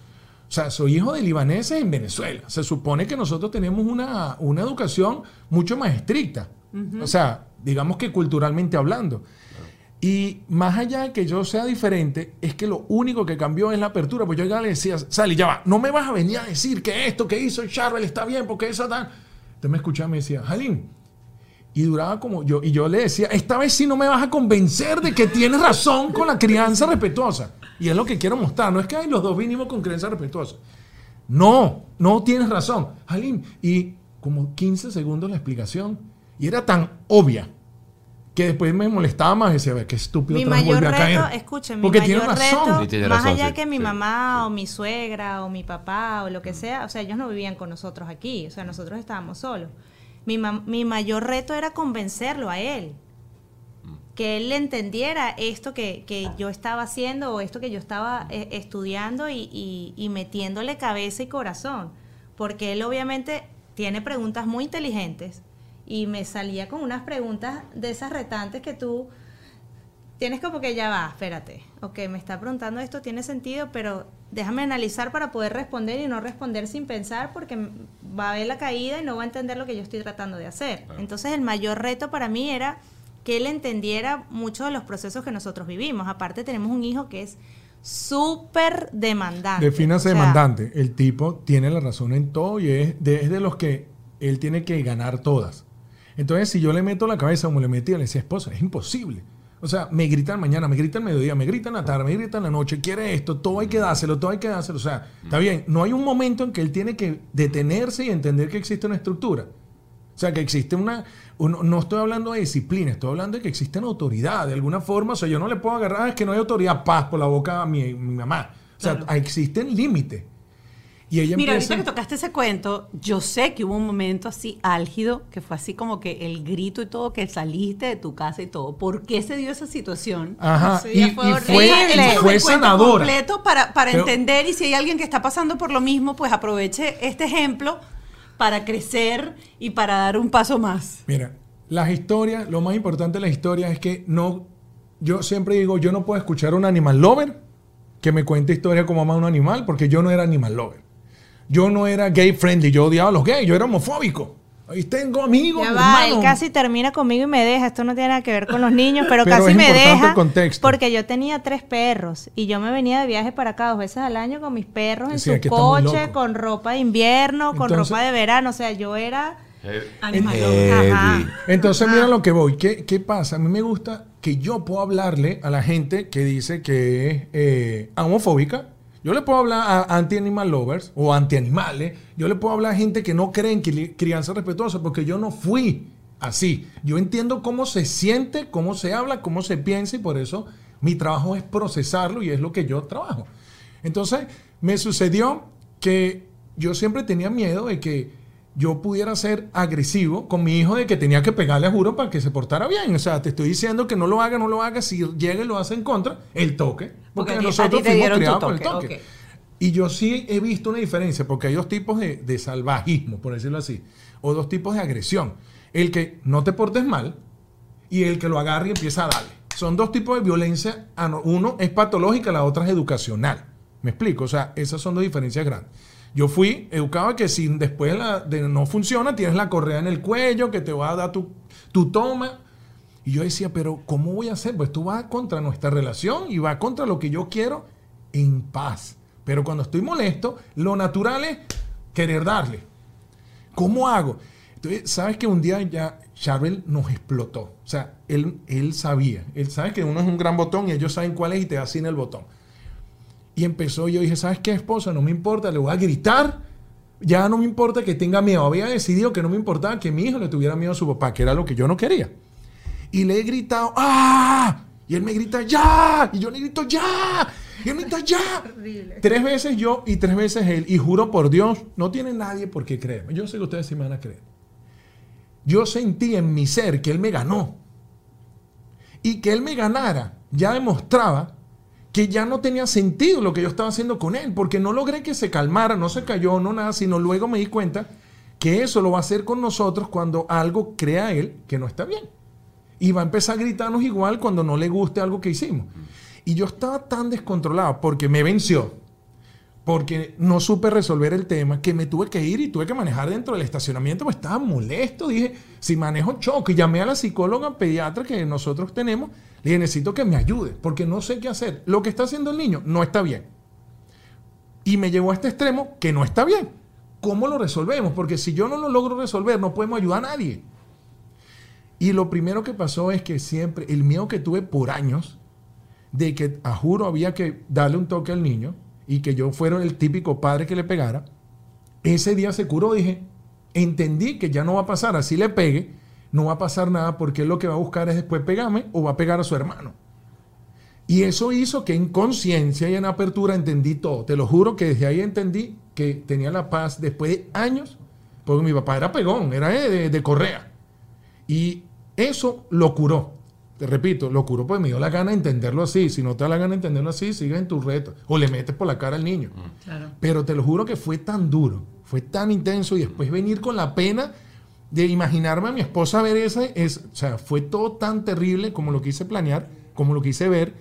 o sea, soy hijo de libaneses en Venezuela. Se supone que nosotros tenemos una, una educación mucho más estricta. O sea, digamos que culturalmente hablando. Y más allá de que yo sea diferente, es que lo único que cambió es la apertura. Pues yo ya le decía, Sally, ya va, no me vas a venir a decir que esto que hizo Charvel está bien, porque eso tal. Entonces me escuchaba y me decía, Jalín. Y duraba como yo, y yo le decía, esta vez sí no me vas a convencer de que tienes razón con la crianza respetuosa. Y es lo que quiero mostrar. No es que ay, los dos vinimos con crianza respetuosa. No, no tienes razón. Jalín. Y como 15 segundos la explicación. Y era tan obvia que después me molestaba más y decía, a ver, qué estúpido mi mayor volví a caer. reto, escuchen, mi Porque tiene razón. reto, Sí, tiene más razón, allá sí, que mi sí, mamá o mi suegra o mi papá o lo que sea, o sea, ellos no vivían con nosotros aquí, o sea, nosotros estábamos solos. Mi, mi mayor reto era convencerlo a él, que él le entendiera esto que, que yo estaba haciendo o esto que yo estaba eh, estudiando y, y- y metiéndole cabeza y corazón, porque él obviamente tiene preguntas muy inteligentes y me salía con unas preguntas de esas retantes que tú tienes como que ya va, espérate, ok, me está preguntando esto, tiene sentido, pero déjame analizar para poder responder y no responder sin pensar porque va a ver la caída y no va a entender lo que yo estoy tratando de hacer. Entonces el mayor reto para mí era que él entendiera muchos de los procesos que nosotros vivimos. Aparte tenemos un hijo que es súper demandante. Defínase demandante. El tipo tiene la razón en todo y es de, los que él tiene que ganar todas. Entonces, si yo le meto la cabeza como le metí a la esposa, es imposible. O sea, me gritan mañana, me gritan mediodía, me gritan la tarde, me gritan la noche, quiere esto, todo hay que dárselo, todo hay que dárselo. O sea, está bien, no hay un momento en que él tiene que detenerse y entender que existe una estructura. O sea, que existe una, no estoy hablando de disciplina, estoy hablando de que existe una autoridad, de alguna forma. O sea, yo no le puedo agarrar, ah, es que no hay autoridad, paz por la boca a mi, mamá. O sea, existen límites. Y ella Mira, ahorita que tocaste ese cuento, yo sé que hubo un momento así álgido, que fue así como que el grito y todo, que saliste de tu casa y todo. ¿Por qué se dio esa situación? Ajá, y, fue, y fue, sanadora. completo para, para entender y si hay alguien que está pasando por lo mismo, pues aproveche este ejemplo para crecer y para dar un paso más. Mira, las historias, lo más importante de las historias es que no, yo siempre digo, yo no puedo escuchar a un animal lover que me cuente historia como ama un animal, porque yo no era animal lover. Yo no era gay friendly, yo odiaba a los gays, yo era homofóbico. Ahí tengo amigos. Ya va, él casi termina conmigo y me deja. Esto no tiene nada que ver con los niños, pero, casi me deja. Porque yo tenía tres perros y yo me venía de viaje para acá dos veces al año con mis perros en su coche, con ropa de invierno, con ropa de verano. O sea, yo era. Animal. Entonces, mira lo que voy. ¿Qué, ¿Qué, pasa? A mí me gusta que yo puedo hablarle a la gente que dice que es eh, homofóbica yo le puedo hablar a anti-animal lovers o anti-animales. Yo le puedo hablar a gente que no creen que crianza respetuosa porque yo no fui así. Yo entiendo cómo se siente, cómo se habla, cómo se piensa y por eso mi trabajo es procesarlo y es lo que yo trabajo. Entonces, me sucedió que yo siempre tenía miedo de que yo pudiera ser agresivo con mi hijo de que tenía que pegarle a juro para que se portara bien. O sea, te estoy diciendo que no lo haga, no lo haga. Si llega y lo hace en contra, el toque. Porque, nosotros fuimos criados por el toque. Y yo sí he visto una diferencia, porque hay dos tipos de, de, salvajismo, por decirlo así, o dos tipos de agresión. El que no te portes mal y el que lo agarre y empieza a darle. Son dos tipos de violencia. Uno es patológica, la otra es educacional. ¿Me explico? O sea, esas son dos diferencias grandes. Yo fui educado que si después de no funciona, tienes la correa en el cuello, que te va a dar tu, toma. Y yo decía, pero ¿cómo voy a hacer? Pues tú vas contra nuestra relación y va contra lo que yo quiero en paz. Pero cuando estoy molesto, lo natural es querer darle. ¿Cómo hago? Entonces, sabes que un día ya Charbel nos explotó. O sea, él, él sabía. Él sabe que uno es un gran botón y ellos saben cuál es y te sin el botón. Y empezó, yo dije, ¿sabes qué, esposa? No me importa, le voy a gritar. Ya no me importa que tenga miedo. Había decidido que no me importaba que mi hijo le tuviera miedo a su papá, que era lo que yo no quería. Y le he gritado, ¡ah! Y él me grita, ¡ya! Y yo le grito, ¡ya! Y él me grita, ¡ya! Tres veces yo y tres veces él. Y juro por Dios, no tiene nadie por qué creerme. Yo sé que ustedes sí me van a creer. Yo sentí en mi ser que él me ganó. Y que él me ganara ya demostraba que ya no tenía sentido lo que yo estaba haciendo con él, porque no logré que se calmara, no se cayó, no nada, sino luego me di cuenta que eso lo va a hacer con nosotros cuando algo crea él que no está bien. Y va a empezar a gritarnos igual cuando no le guste algo que hicimos. Y yo estaba tan descontrolado porque me venció, porque no supe resolver el tema, que me tuve que ir y tuve que manejar dentro del estacionamiento, pues estaba molesto, dije, si manejo choque, llamé a la psicóloga pediatra que nosotros tenemos, le dije, necesito que me ayude, porque no sé qué hacer. Lo que está haciendo el niño no está bien. Y me llevó a este extremo que no está bien. ¿Cómo lo resolvemos? Porque si yo no lo logro resolver, no podemos ayudar a nadie. Y lo primero que pasó es que siempre, el miedo que tuve por años, de que a juro había que darle un toque al niño y que yo fuera el típico padre que le pegara, ese día se curó. Dije, entendí que ya no va a pasar, así le pegue, no va a pasar nada porque él lo que va a buscar es después pegarme o va a pegar a su hermano. Y eso hizo que en conciencia y en apertura entendí todo. Te lo juro que desde ahí entendí que tenía la paz después de años, porque mi papá era pegón, era de, correa. Y eso lo curó. Te repito, lo curó porque me dio la gana de entenderlo así. Si no te da la gana de entenderlo así, sigue en tu reto. O le metes por la cara al niño. Pero te lo juro que fue tan duro, fue tan intenso y después venir con la pena de imaginarme a mi esposa ver ese, es, o sea, fue todo tan terrible como lo quise planear, como lo quise ver.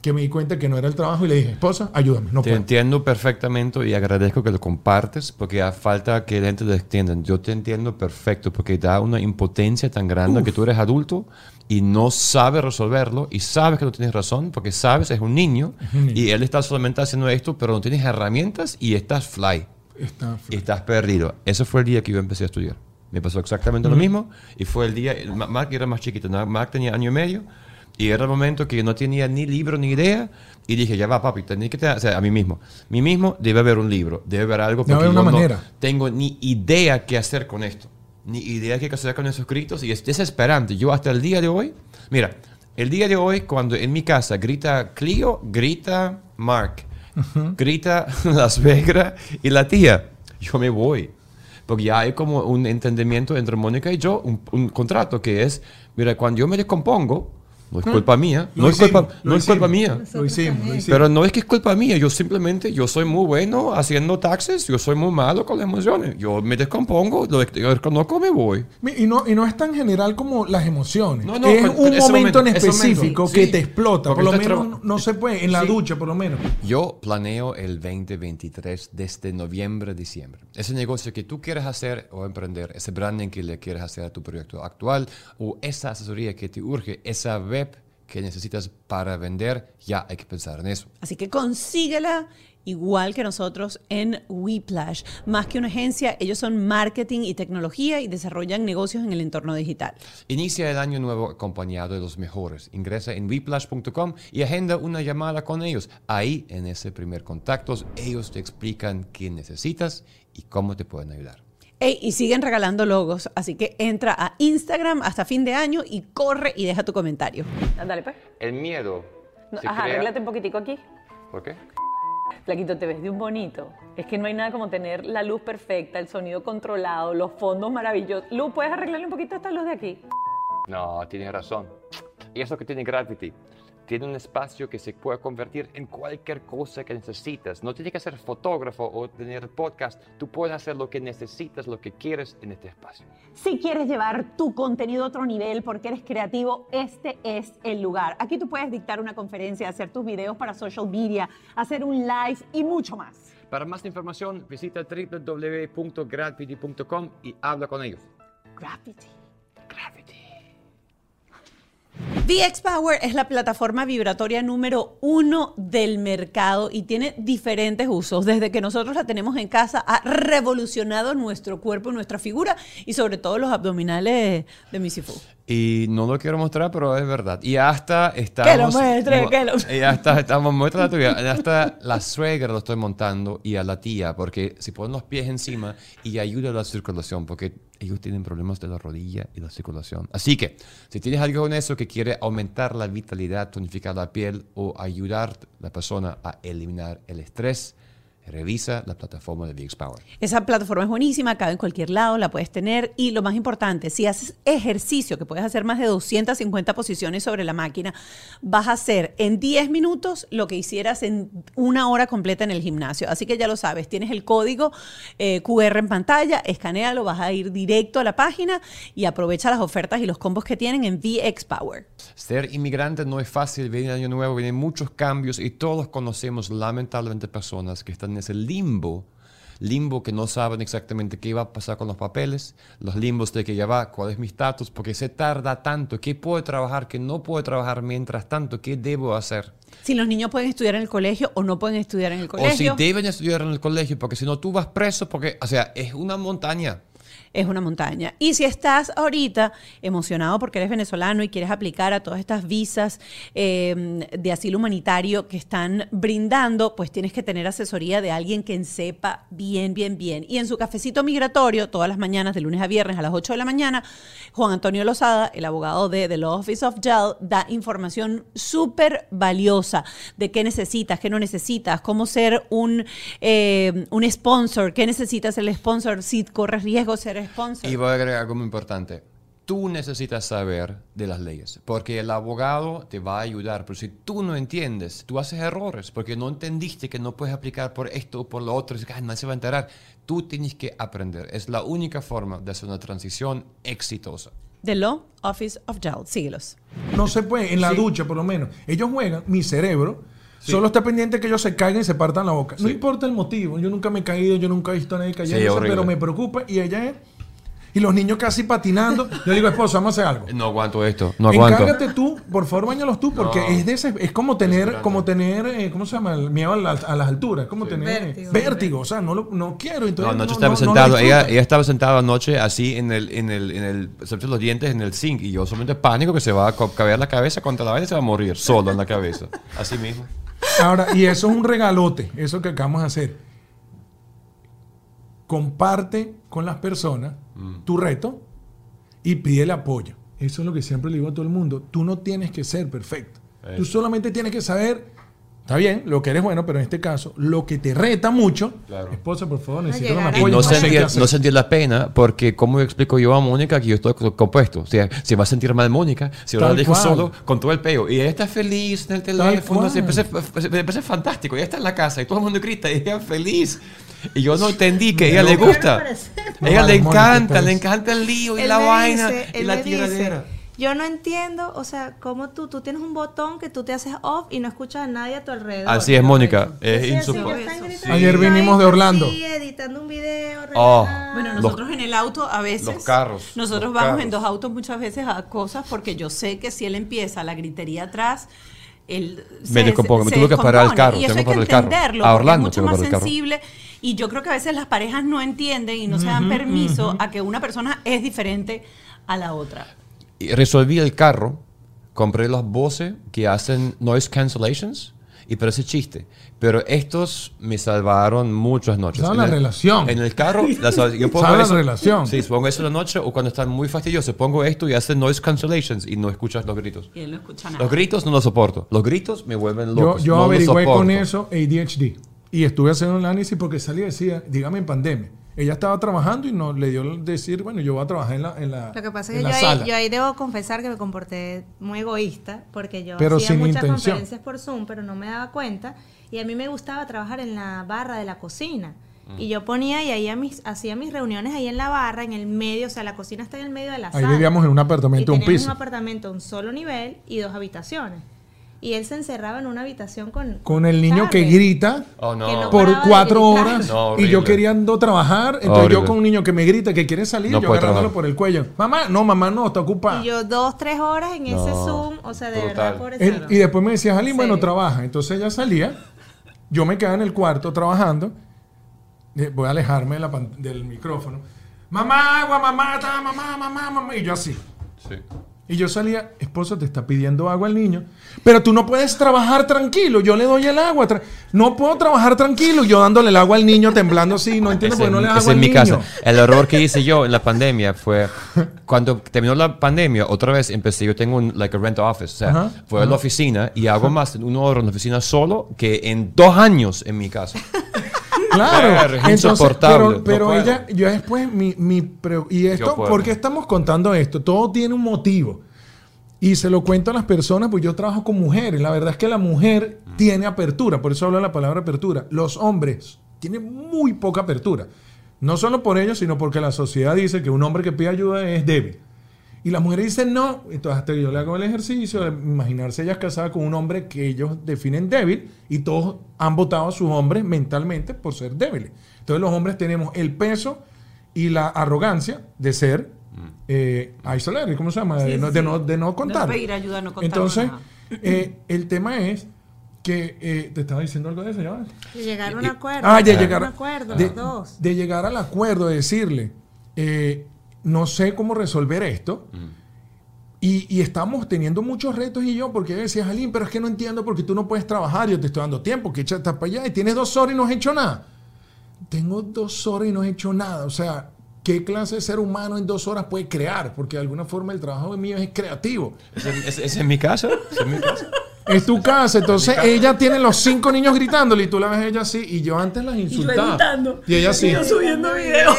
que me di cuenta que no era el trabajo y le dije, esposa, ayúdame, no Te puedo. entiendo perfectamente y agradezco que lo compartes porque hace falta que la gente lo entienda. Yo te entiendo perfecto porque da una impotencia tan grande que tú eres adulto y no sabes resolverlo y sabes que no tienes razón porque sabes, es un niño y él está solamente haciendo esto, pero no tienes herramientas y estás fly Está y estás perdido. Ese fue el día que yo empecé a estudiar. Me pasó exactamente lo mismo y fue el día, Ma- Mark era más chiquito, ¿no? Mark tenía año y medio y era el momento que yo no tenía ni libro ni idea y dije, ya va papi, tenés que tener, o sea, a mí mismo, mí mismo debe haber un libro, debe haber algo porque haber yo no manera. tengo ni idea qué hacer con esto, ni idea qué hacer con esos escritos y es desesperante. Yo hasta el día de hoy, mira, el día de hoy cuando en mi casa grita Clio, grita Mark, grita la suegra y la tía, yo me voy. Porque ya hay como un entendimiento entre Mónica y yo, un, un contrato que es, mira, cuando yo me descompongo, no es culpa mía, no es culpa, no es culpa mía. Lo hicimos, lo hicimos. Pero no es que es culpa mía, yo simplemente, yo soy muy bueno haciendo taxes, yo soy muy malo con las emociones. Yo me descompongo, lo reconozco, me voy. Y no, y no es tan general como las emociones. No, no, es un momento en específico momento, que sí. te explota. Porque Por lo menos no se puede, en la Sí. ducha por lo menos. Yo planeo el 2023 desde noviembre, diciembre. Ese negocio que tú quieres hacer o emprender, ese branding que le quieres hacer a tu proyecto actual o esa asesoría que te urge, esa web que necesitas para vender, ya hay que pensar en eso. Así que consíguela igual que nosotros en Weplash. Más que una agencia, ellos son marketing y tecnología y desarrollan negocios en el entorno digital. Inicia el año nuevo acompañado de los mejores. Ingresa en weplash.com y agenda una llamada con ellos. Ahí, en ese primer contacto, ellos te explican qué necesitas y cómo te pueden ayudar. Ey, y siguen regalando logos, así que entra a Instagram hasta fin de año y corre y deja tu comentario. Dale, pues. El miedo. No, ajá, arréglate un poquitico aquí. ¿Por qué? Flaquito, te ves de un bonito. Es que no hay nada como tener la luz perfecta, el sonido controlado, los fondos maravillosos. Luz, ¿puedes arreglarle un poquito esta luz de aquí? No, tienes razón. Y eso que tiene Gravity. Tiene un espacio que se puede convertir en cualquier cosa que necesitas. No tienes que ser fotógrafo o tener podcast. Tú puedes hacer lo que necesitas, lo que quieres en este espacio. Si quieres llevar tu contenido a otro nivel porque eres creativo, este es el lugar. Aquí tú puedes dictar una conferencia, hacer tus videos para social media, hacer un live y mucho más. Para más información, visita www.gravity.com y habla con ellos. Gravity. Gravity. VX Power es la plataforma vibratoria número uno del mercado y tiene diferentes usos. Desde que nosotros la tenemos en casa, ha revolucionado nuestro cuerpo, nuestra figura y sobre todo los abdominales de Missy Fu. Y no lo quiero mostrar, pero es verdad. Y hasta estamos... Que lo muestre, que lo- Y hasta estamos muestra la tuya. Y Hasta la suegra lo estoy montando y a la tía, porque si ponen los pies encima y ayuda a la circulación, porque ellos tienen problemas de la rodilla y la circulación. Así que, si tienes algo con eso que quiere aumentar la vitalidad, tonificar la piel o ayudar a la persona a eliminar el estrés, revisa la plataforma de VX Power. Esa plataforma es buenísima, cabe en cualquier lado, la puedes tener. Y lo más importante, si haces ejercicio, que puedes hacer más de 250 posiciones sobre la máquina, vas a hacer en 10 minutos lo que hicieras en una hora completa en el gimnasio. Así que ya lo sabes, tienes el código eh, QR en pantalla, escanealo, vas a ir directo a la página y aprovecha las ofertas y los combos que tienen en VX Power. Ser inmigrante no es fácil, viene año nuevo, vienen muchos cambios y todos conocemos lamentablemente personas que están en ese limbo, limbo que no saben exactamente qué va a pasar con los papeles, los limbos de que ya va, cuál es mi estatus, porque se tarda tanto, qué puedo trabajar, qué no puedo trabajar mientras tanto, qué debo hacer. Si los niños pueden estudiar en el colegio o no pueden estudiar en el O si colegio. deben estudiar en el colegio, porque si no tú vas preso, porque, o sea, es una montaña. Es una montaña. Y si estás ahorita emocionado porque eres venezolano y quieres aplicar a todas estas visas eh, de asilo humanitario que están brindando, pues tienes que tener asesoría de alguien que sepa bien, bien, bien. Y en su cafecito migratorio, todas las mañanas, de lunes a viernes a las 8 de la mañana, Juan Antonio Lozada, el abogado de The Law Office of Jail, da información súper valiosa de qué necesitas, qué no necesitas, cómo ser un, eh, un sponsor, qué necesitas el sponsor, si corres riesgo ser sponsor. Y voy a agregar algo muy importante. tú necesitas saber de las leyes, porque el abogado te va a ayudar, pero si tú no entiendes, tú haces errores, porque no entendiste que no puedes aplicar por esto o por lo otro, y nadie se va a enterar. Tú tienes que aprender. Es la única forma de hacer una transición exitosa. The Law Office of Gel. Síguelos. No se puede, en la ducha por lo menos. Ellos juegan, mi cerebro solo está pendiente que ellos se caigan y se partan la boca. No importa el motivo, yo nunca me he caído, yo nunca he visto a nadie cayendo, pero me preocupa y ella es y los niños casi patinando. Yo digo, esposa, vamos a hacer algo. No aguanto esto, no aguanto. Encárgate tú, por favor, bañalos tú, porque es, de es como tener, como tener eh, ¿cómo se llama? El miedo a, las alturas. como tener vértigo. O sea, no, lo, no quiero. Entonces, no, anoche estaba sentado, ella, ella estaba sentada anoche así en el, en el, en el, los dientes en el zinc. Y yo solamente pánico que se va a caber la cabeza contra la vaina y se va a morir solo en la cabeza. Así mismo. Ahora, y eso es un regalote, eso que acabamos de hacer. Comparte con las personas mm. tu reto y pide el apoyo. Eso es lo que siempre le digo a todo el mundo. Tú no tienes que ser perfecto. Tú solamente tienes que saber, está bien, lo que eres bueno, pero en este caso, lo que te reta mucho. Esposa, por favor, necesito un apoyo. Y no, sentir, la pena, porque como explico yo a Mónica que yo estoy compuesto? O sea, se va a sentir mal Mónica si ahora la dejo solo con todo el peo. Y ella está feliz en el teléfono, se parece, fantástico. Ella está en la casa y todo el mundo grita y ella es feliz. Y yo no entendí que a ella le gusta. A ella le encanta, le encanta el lío y la vaina y la tiradera. Yo no entiendo, o sea, cómo tú, tú tienes un botón que tú te haces off y no escuchas a nadie a tu alrededor. Así es, Mónica. Es insoportable. Ayer vinimos de Orlando. Sí, editando un video. Oh, bueno, nosotros en el auto a veces. Los carros. Nosotros vamos en dos autos muchas veces a cosas porque yo sé que si él empieza la gritería atrás él me descompongo, me tuve que parar el carro, y eso hay que entenderlo, a Orlando, es mucho más sensible y yo creo que a veces las parejas no entienden y no se dan permiso a que una persona es diferente a la otra. Resolví el carro, compré las voces que hacen noise cancellations y parece chiste. Pero estos me salvaron muchas noches. ¿Sabes la relación? En el carro, yo pongo la relación? Sí, pongo eso en la noche o cuando están muy fastidiosos, pongo esto y hace noise cancellations y no escuchas los gritos. Y él no escucha nada. Los gritos no los soporto. Los gritos me vuelven locos. Yo, yo averigüé con eso ADHD. Y estuve haciendo un análisis porque salía y decía, dígame en pandemia. Ella estaba trabajando y no le dio decir, bueno, yo voy a trabajar en la, en la Lo que pasa es que yo ahí, yo ahí, debo confesar que me comporté muy egoísta porque yo hacía muchas conferencias por Zoom, pero no me daba cuenta y a mí me gustaba trabajar en la barra de la cocina. Mm. Y yo ponía y ahí mis, hacía mis reuniones ahí en la barra, en el medio, o sea, la cocina está en el medio de la sala. Ahí vivíamos en un apartamento, y un piso. un apartamento, un solo nivel y dos habitaciones y él se encerraba en una habitación con... Con el niño que grita oh, por cuatro horas y yo queriendo trabajar, entonces yo con un niño que me grita que quiere salir, yo agarrándolo por el cuello. Mamá, no, mamá no, está ocupada. Y yo dos, tres horas en ese Zoom, o sea, de verdad, por Y después me decía, Jalín, bueno, trabaja. Entonces ella salía, yo me quedaba en el cuarto trabajando, voy a alejarme del micrófono. Mamá, agua, mamá, mamá, mamá, mamá, y yo así. Sí. Y yo salía, esposo, te está pidiendo agua el niño. Pero tú no puedes trabajar tranquilo. Yo le doy el agua. no puedo trabajar tranquilo. Yo dándole el agua al niño, temblando así. No entiendo por qué no le agua al mi niño. El error que hice yo en la pandemia fue cuando terminó la pandemia, otra vez empecé. Yo tengo un like a rent office. O sea, fue a la oficina y hago más en una hora en la oficina solo que en dos años en mi casa. Claro, es insoportable. Pero, ella, yo después, mi, mi y esto, ¿por qué estamos contando esto? Todo tiene un motivo. Y se lo cuento a las personas, pues yo trabajo con mujeres. La verdad es que la mujer mm. tiene apertura, por eso hablo de la palabra apertura. Los hombres tienen muy poca apertura. No solo por ello, sino porque la sociedad dice que un hombre que pide ayuda es débil. Y las mujeres dicen no. Entonces, hasta que yo le hago el ejercicio de imaginarse ellas casadas con un hombre que ellos definen débil y todos han votado a sus hombres mentalmente por ser débiles. Entonces, los hombres tenemos el peso y la arrogancia de ser mm. eh, ¿cómo se llama? de, No, de, no, contar. pedir ayuda, no contar. Entonces, eh, el tema es que eh, te estaba diciendo algo de eso ya. De llegar a un acuerdo. Ah, de llegar a un acuerdo, de, los dos. De llegar al acuerdo, de decirle, eh, no sé cómo resolver esto. Y, estamos teniendo muchos retos y yo, porque decía, Jalín, pero es que no entiendo porque tú no puedes trabajar, yo te estoy dando tiempo, que estás para allá y tienes dos horas y no has hecho nada. Tengo dos horas y no he hecho nada. O sea, ¿qué clase de ser humano en dos horas puede crear? Porque de alguna forma el trabajo mío es creativo. ¿Es, es, en mi casa? ¿Es en mi casa? Es tu casa, entonces ella tiene los cinco niños gritándole y tú la ves ella así y yo antes las insultaba. Y, ella así. subiendo videos.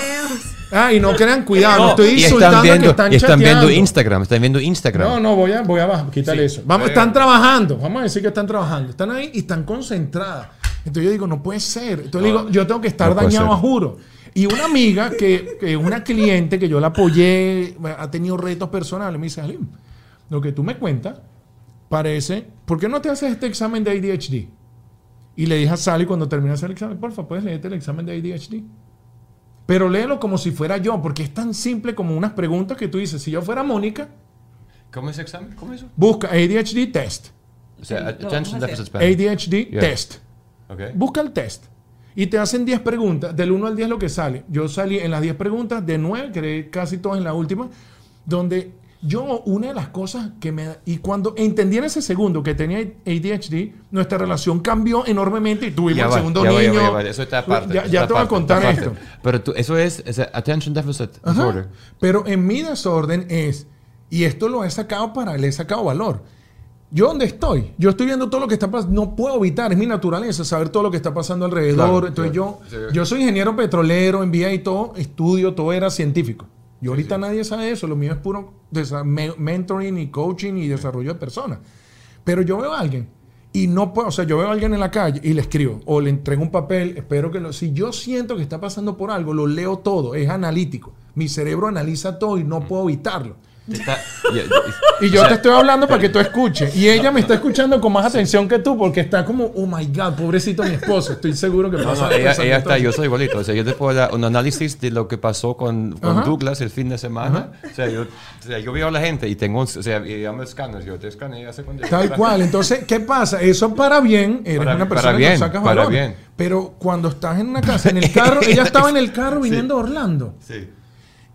Ah, y no crean cuidado, no, No, estoy insultando están viendo, que están y están viendo. Instagram, están viendo Instagram. No, no, voy a, voy abajo, quítale Sí. eso. Vamos, Eh. están trabajando, vamos a decir que están trabajando. Están ahí y están concentradas. Entonces yo digo, no puede ser. Entonces digo, yo tengo que estar dañado, a juro. Y una amiga, que, que una cliente que yo la apoyé, ha tenido retos personales, me dice, Alim, lo que tú me cuentas parece, ¿por qué no te haces este examen de ADHD? Y le dije a Sally cuando hacer el examen, porfa, puedes leerte el examen de ADHD. Pero léelo como si fuera yo, porque es tan simple como unas preguntas que tú dices, si yo fuera Mónica, ¿Cómo es examen? ¿Cómo es eso? busca ADHD test. O sea, attention deficit span. ADHD Yeah. test. Okay. Busca el test. Y te hacen 10 preguntas, del 1 al 10 lo que sale. Yo salí en las 10 preguntas, de 9, quedé casi todas en la última, donde yo, una de las cosas que me... Y cuando entendí en ese segundo que tenía ADHD, nuestra relación cambió enormemente y tuvimos Ya el va, segundo ya niño. va, ya va. Eso está aparte. Ya, te voy a contar esto. Pero tú, eso es, es attention deficit Ajá. disorder. Pero en mi desorden es, y esto lo he sacado para, le he sacado valor. Yo donde estoy, yo estoy viendo todo lo que está pasando, no puedo evitar, es mi naturaleza saber todo lo que está pasando alrededor. Claro, Entonces claro. yo, Sí. yo soy ingeniero petrolero, en vía y todo, estudio, todo era científico. Y ahorita nadie sabe eso, lo mío es puro mentoring y coaching y desarrollo de personas. Pero yo veo a alguien y no puedo, o sea, yo veo a alguien en la calle y le escribo o le entrego un papel, espero que lo, si yo siento que está pasando por algo, lo leo todo, es analítico. Mi cerebro analiza todo y no puedo evitarlo. Te está- ya- Y yo o sea, te estoy hablando para que tú escuches. Y ella me está escuchando con más atención que tú porque está como, oh my God, pobrecito mi esposo. Estoy seguro que No, pasa no, algo ella, ella está, yo soy igualito. O sea, yo te puedo dar un análisis de lo que pasó con, con Ajá. Douglas el fin de semana. O sea, yo, o sea, yo veo a la gente y tengo, un- o sea, y llamo escáner, yo te escaneo hace cuánto Tal cual. Entonces, ¿qué pasa? Eso para bien, eres Para- una para persona bien, que sacas para valor. bien. Pero cuando estás en una casa, en el carro, ella estaba en el carro viniendo a Orlando. Sí.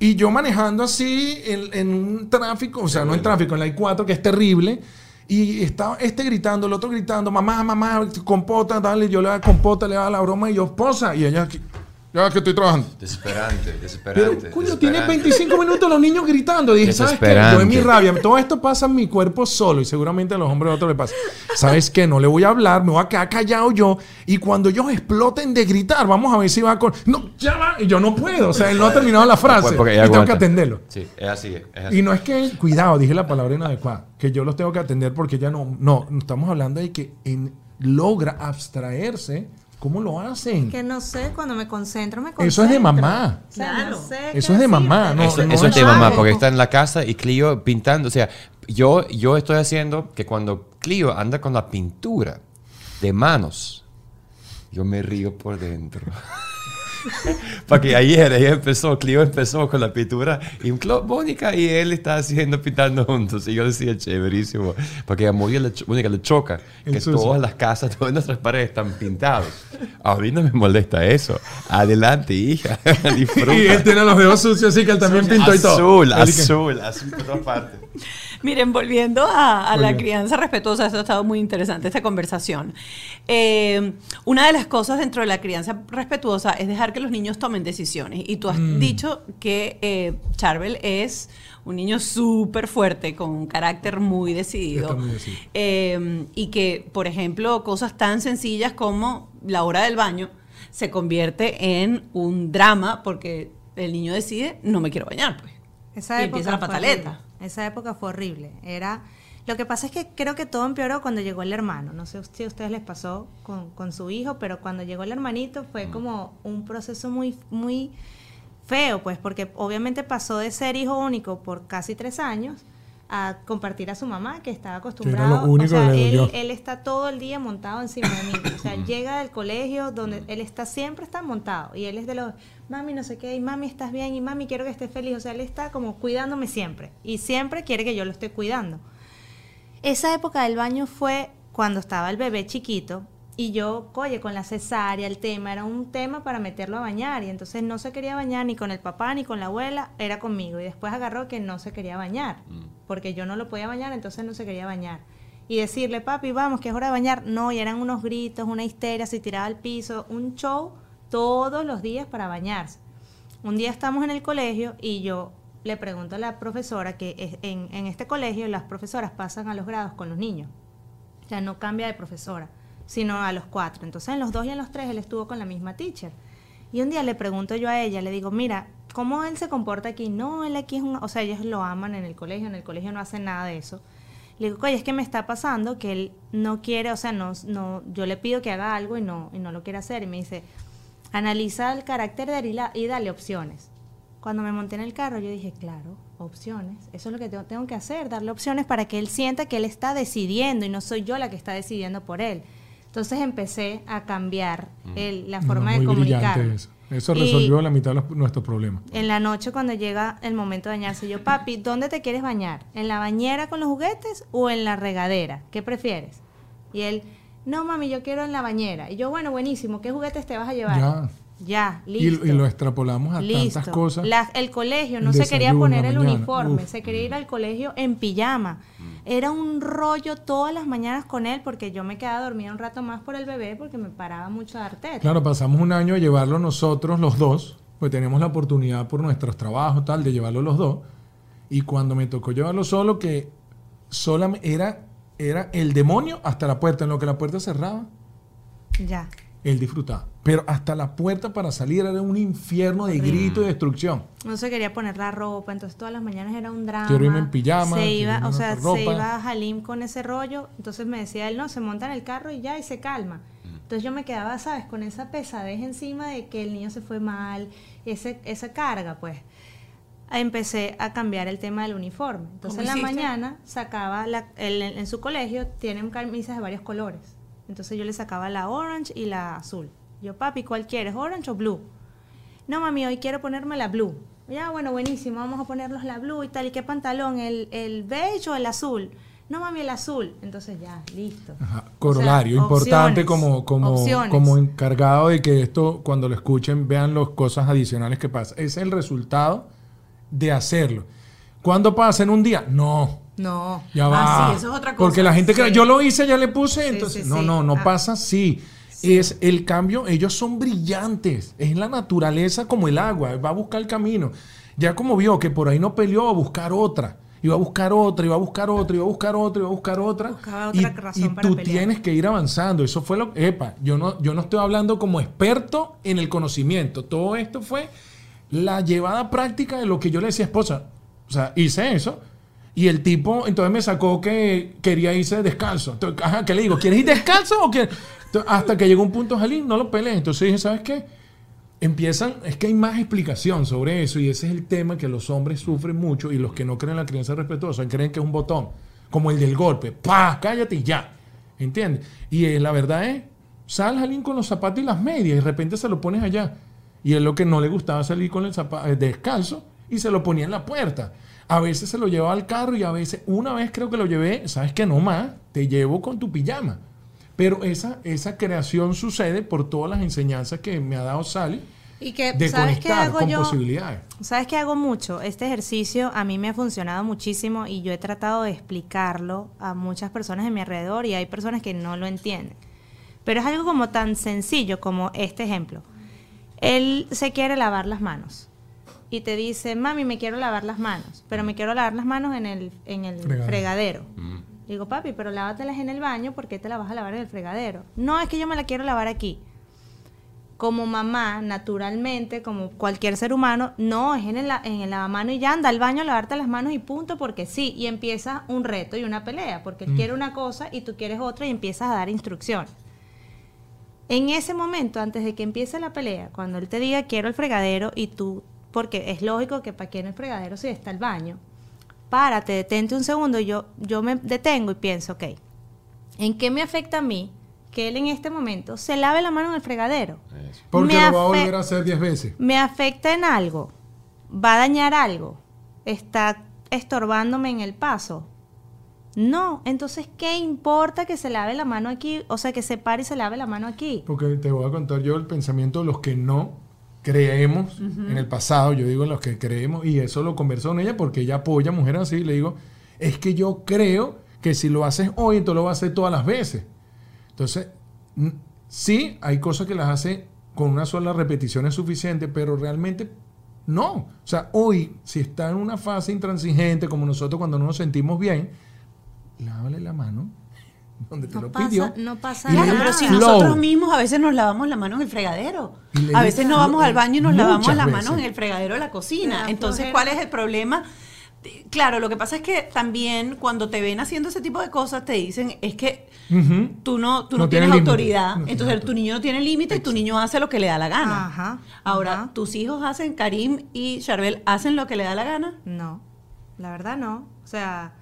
Y yo manejando así en, en un tráfico, o sea, no en tráfico, en la I4, que es terrible. Y estaba este gritando, el otro gritando, mamá, mamá, compota, dale. Yo le daba compota, le daba la broma y yo, esposa. Y ella, ya que estoy trabajando. Desesperante, Pero, desesperante. coño, tiene desesperante. 25 minutos los niños gritando. Dije, ¿sabes qué? Yo en mi rabia, todo esto pasa en mi cuerpo solo y seguramente a los hombres de otro le pasa. ¿Sabes qué? No le voy a hablar, me voy a quedar callado yo y cuando ellos exploten de gritar, vamos a ver si va con... No, ya va. Y yo no puedo. O sea, él no ha terminado la frase. Pues porque y tengo que atenderlo. Sí, es así, es así. Y no es que, cuidado, dije la palabra inadecuada, que yo los tengo que atender porque ya no, no, no estamos hablando de que en- logra abstraerse. ¿Cómo lo hacen? Que no sé, cuando me concentro, me concentro. Eso es de mamá. O sea, Claro. no sé Eso es de mamá, no, eso, no eso es de mamá, porque está en la casa y Clio pintando. O sea, yo, yo estoy haciendo que cuando Clio anda con la pintura de manos, yo me río por dentro. Porque ayer ella empezó, Clio empezó con la pintura y Mónica y él está haciendo pintando juntos. Y yo decía, chéverísimo. Porque a Mónica le, choca que sucio. todas las casas, todas nuestras paredes están pintados. A mí no me molesta eso. Adelante, hija. Disfruta. Y él tiene los dedos sucios, así que él también pintó y todo. Azul, azul, azul por todas partes. Miren, volviendo a, la bien. crianza respetuosa, esto ha estado muy interesante, esta conversación. Eh, una de las cosas dentro de la crianza respetuosa es dejar que los niños tomen decisiones. Y tú has Mm. dicho que eh, Charbel es un niño súper fuerte, con un carácter muy decidido. Está muy decidido. Eh, y que, por ejemplo, cosas tan sencillas como la hora del baño se convierte en un drama porque el niño decide, no me quiero bañar, pues. Esa Y empieza la fue pataleta. Esa época fue horrible. Era, lo que pasa es que creo que todo empeoró cuando llegó el hermano. No sé si a ustedes les pasó con, con su hijo, pero cuando llegó el hermanito fue como un proceso muy, muy feo, pues, porque obviamente pasó de ser hijo único por casi tres años a compartir a su mamá, que estaba acostumbrado. único o sea, que él, él está todo el día montado encima de mí. O sea, llega del colegio donde él está siempre está montado y él es de los mami no sé qué y mami estás bien y mami quiero que estés feliz. O sea, él está como cuidándome siempre y siempre quiere que yo lo esté cuidando. Esa época del baño fue cuando estaba el bebé chiquito y yo, oye, con la cesárea, el tema era un tema para meterlo a bañar y entonces no se quería bañar ni con el papá ni con la abuela, era conmigo y después agarró que no se quería bañar porque yo no lo podía bañar, entonces no se quería bañar. Y decirle, papi, vamos, que es hora de bañar. No, y eran unos gritos, una histeria, se tiraba al piso, un show todos los días para bañarse. Un día estamos en el colegio y yo le pregunto a la profesora que es- en, en este colegio las profesoras pasan a los grados con los niños. O sea, no cambia de profesora, sino a los cuatro. Entonces, en los dos y en los tres él estuvo con la misma teacher. Y un día le pregunto yo a ella, le digo, mira, ¿cómo él se comporta aquí? No, él aquí es un, o sea, ellos lo aman en el colegio, en el colegio no hacen nada de eso. Le digo, oye, es que me está pasando que él no quiere, o sea, no, no, yo le pido que haga algo y no, y no lo quiere hacer. Y me dice, analiza el carácter de él y, dale opciones. Cuando me monté en el carro, yo dije, claro, opciones. Eso es lo que tengo, tengo que hacer, darle opciones para que él sienta que él está decidiendo y no soy yo la que está decidiendo por él. Entonces empecé a cambiar el- la forma No, de comunicar. eso. Y- resolvió la mitad de los- nuestros problemas. en la noche cuando llega el momento de bañarse, yo, papi, ¿dónde te quieres bañar? ¿En la bañera con los juguetes o en la regadera? ¿Qué prefieres? Y él, no mami, yo quiero en la bañera. Y yo, bueno, buenísimo, ¿qué juguetes te vas a llevar? Ya. Ya, listo. y lo extrapolamos a Listo. tantas cosas. La- el colegio, El no se quería poner el uniforme, Uf. se quería ir al colegio en pijama. Era un rollo todas las mañanas con él porque yo me quedaba dormida un rato más por el bebé porque me paraba mucho a dar teta. Claro, pasamos un año a llevarlo nosotros los dos, pues tenemos la oportunidad por nuestros trabajos tal de llevarlo los dos. Y cuando me tocó llevarlo solo, que solamente era, era el demonio hasta la puerta, en lo que la puerta cerraba, Ya. Él disfrutaba. Pero hasta la puerta para salir era un infierno de grito y destrucción. No se quería poner la ropa, entonces todas las mañanas era un drama. Quiero irme en pijama, Se iba, o sea, se iba a Halim con ese rollo, entonces me decía él, no, se monta en el carro y ya, y se calma. Entonces yo me quedaba, ¿sabes? Con esa pesadez encima de que el niño se fue mal, ese, esa carga, pues. Empecé a cambiar el tema del uniforme. Entonces en ¿Cómo la hiciste? mañana sacaba, la, él en, en su colegio tienen camisas de varios colores. Entonces yo le sacaba la orange y la azul. Yo, papi, ¿cuál quieres? ¿Orange o blue? No, mami, hoy quiero ponerme la blue. Ya, bueno, buenísimo, vamos a ponernos la blue y tal. ¿Y qué pantalón? ¿El, el beige o el azul? No, mami, el azul. Entonces ya, listo. Ajá, Corolario, O sea, importante opciones, como, como, como encargado de que esto, cuando lo escuchen, vean las cosas adicionales que pasan. Es el resultado de hacerlo. ¿Cuándo pasa en un día? No. No. Ya Ah, va. sí, eso es otra cosa. Porque la gente cree, Sí. yo lo hice, ya le puse, Sí, entonces. no, no, no Ah. pasa así. Es el cambio, ellos son brillantes. Es la naturaleza como el agua, va a buscar el camino. Ya como vio que por ahí no peleó, va a buscar otra. Iba a buscar otra, iba a buscar otra, iba a buscar otra, iba a buscar otra. Buscaba y, razón y para tú pelear. tienes que ir avanzando. Eso fue lo Epa, yo no, yo no estoy hablando como experto en el conocimiento. Todo esto fue la llevada práctica de lo que yo le decía a esposa. O sea, hice eso. Y el tipo entonces me sacó que quería irse descalzo. ¿qué le digo? ¿Quieres ir descalzo o quieres? Hasta que llegó un punto, Jalín, no lo pelees. Entonces dije, ¿sabes qué? Empiezan, es que hay más explicación sobre eso y ese es el tema que los hombres sufren mucho y los que no creen en la crianza respetuosa creen que es un botón, como el del golpe. ¡Pah! Cállate y ya. ¿Entiendes? Y eh, la verdad es, sal Jalín con los zapatos y las medias y de repente se lo pones allá. Y es lo que no le gustaba salir con el zapato descalzo y se lo ponía en la puerta. A veces se lo llevaba al carro y a veces, una vez creo que lo llevé, sabes que no más, te llevo con tu pijama. Pero esa, esa creación sucede por todas las enseñanzas que me ha dado Sally Y que, de ¿sabes qué hago con yo? posibilidades. ¿Sabes qué hago mucho? Este ejercicio a mí me ha funcionado muchísimo y yo he tratado de explicarlo a muchas personas de mi alrededor y hay personas que no lo entienden. Pero es algo como tan sencillo como este ejemplo. Él se quiere lavar las manos y te dice, mami, me quiero lavar las manos, pero me quiero lavar las manos en el, en el Fregadero. fregadero. Digo, papi, pero lávatelas en el baño, ¿por qué te la vas a lavar en el fregadero? No, es que yo me la quiero lavar aquí como mamá, naturalmente, como cualquier ser humano, no, es en el, la- en el lavamano y ya anda al baño a lavarte las manos y punto, porque sí, y empieza un reto y una pelea, porque él quiere una cosa y tú quieres otra y empiezas a dar instrucción. En ese momento, antes de que empiece la pelea, cuando él te diga quiero el fregadero y tú, porque es lógico que para quién el fregadero si está el baño, párate, detente un segundo, y yo, yo me detengo y pienso, ok, ¿en qué me afecta a mí que él en este momento se lave la mano en el fregadero? Eso. Porque Me lo va a volver a hacer 10 veces. ¿Me afecta en algo? ¿Va a dañar algo? ¿Está estorbándome en el paso? No, entonces, ¿qué importa que se lave la mano aquí? O sea, que se pare y se lave la mano aquí. Porque te voy a contar yo el pensamiento de los que no creemos en el pasado, yo digo los que creemos, y eso lo converso con ella porque ella apoya a mujeres así, le digo, es que yo creo que si lo haces hoy, entonces lo vas a hacer todas las veces. Entonces, sí, hay cosas que las hace con una sola repetición es suficiente, pero realmente no. O sea, hoy, si está en una fase intransigente como nosotros cuando no nos sentimos bien, lávale la mano donde te No lo pasa- pidió. no pasa y le Claro, dio pero si flow. nosotros mismos a veces nos lavamos la mano en el fregadero. A veces no vamos al baño y nos lavamos manos veces. en el fregadero de la cocina. Entonces, flojera. ¿cuál es el problema? Claro, lo que pasa es que también cuando te ven haciendo ese tipo de cosas te dicen es que tú no, tú No no, tiene tienes autoridad, No tiene entonces tu niño no tiene límite y tu niño hace lo que le da la gana. Ajá, Ahora, ajá. tus hijos hacen, Karim y Charbel hacen lo que le da la gana. No, la verdad no. O sea,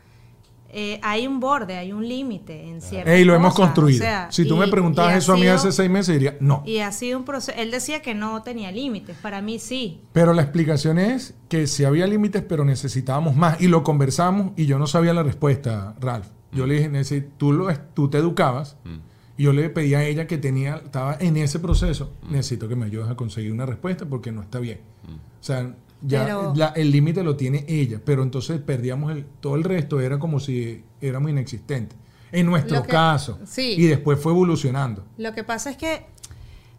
eh, hay un borde, hay un límite en ciertas Ey, lo hemos construido. o sea, si tú y- me preguntabas y eso a mí hace seis meses, diría no. Y ha sido un proceso. Él decía que no tenía límites. Para mí sí. Pero la explicación es que si había límites, pero necesitábamos más. Y lo conversamos y yo no sabía la respuesta, Ralph. Yo le dije, "Necesi- tú, lo, tú te educabas. Y yo le pedí a ella que tenía, estaba en ese proceso. Necesito que me ayudes a conseguir una respuesta porque no está bien. O sea, ya Pero- la- el límite lo tiene ella. Pero entonces perdíamos el, todo el resto, era como si éramos inexistentes. En nuestro que- caso. sí. Y después fue evolucionando. Lo que pasa es que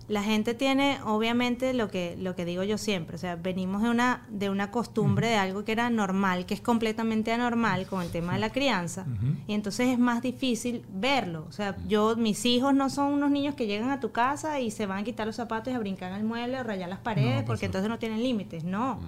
la gente tiene, obviamente, lo que, lo que digo yo siempre. O sea, venimos de una, de una costumbre de algo que era normal, que es completamente anormal con el tema de la crianza. Y entonces es más difícil verlo. O sea, yo, mis hijos no son unos niños que llegan a tu casa y se van a quitar los zapatos y a brincar en el mueble o rayar las paredes, porque entonces no tienen límites. No.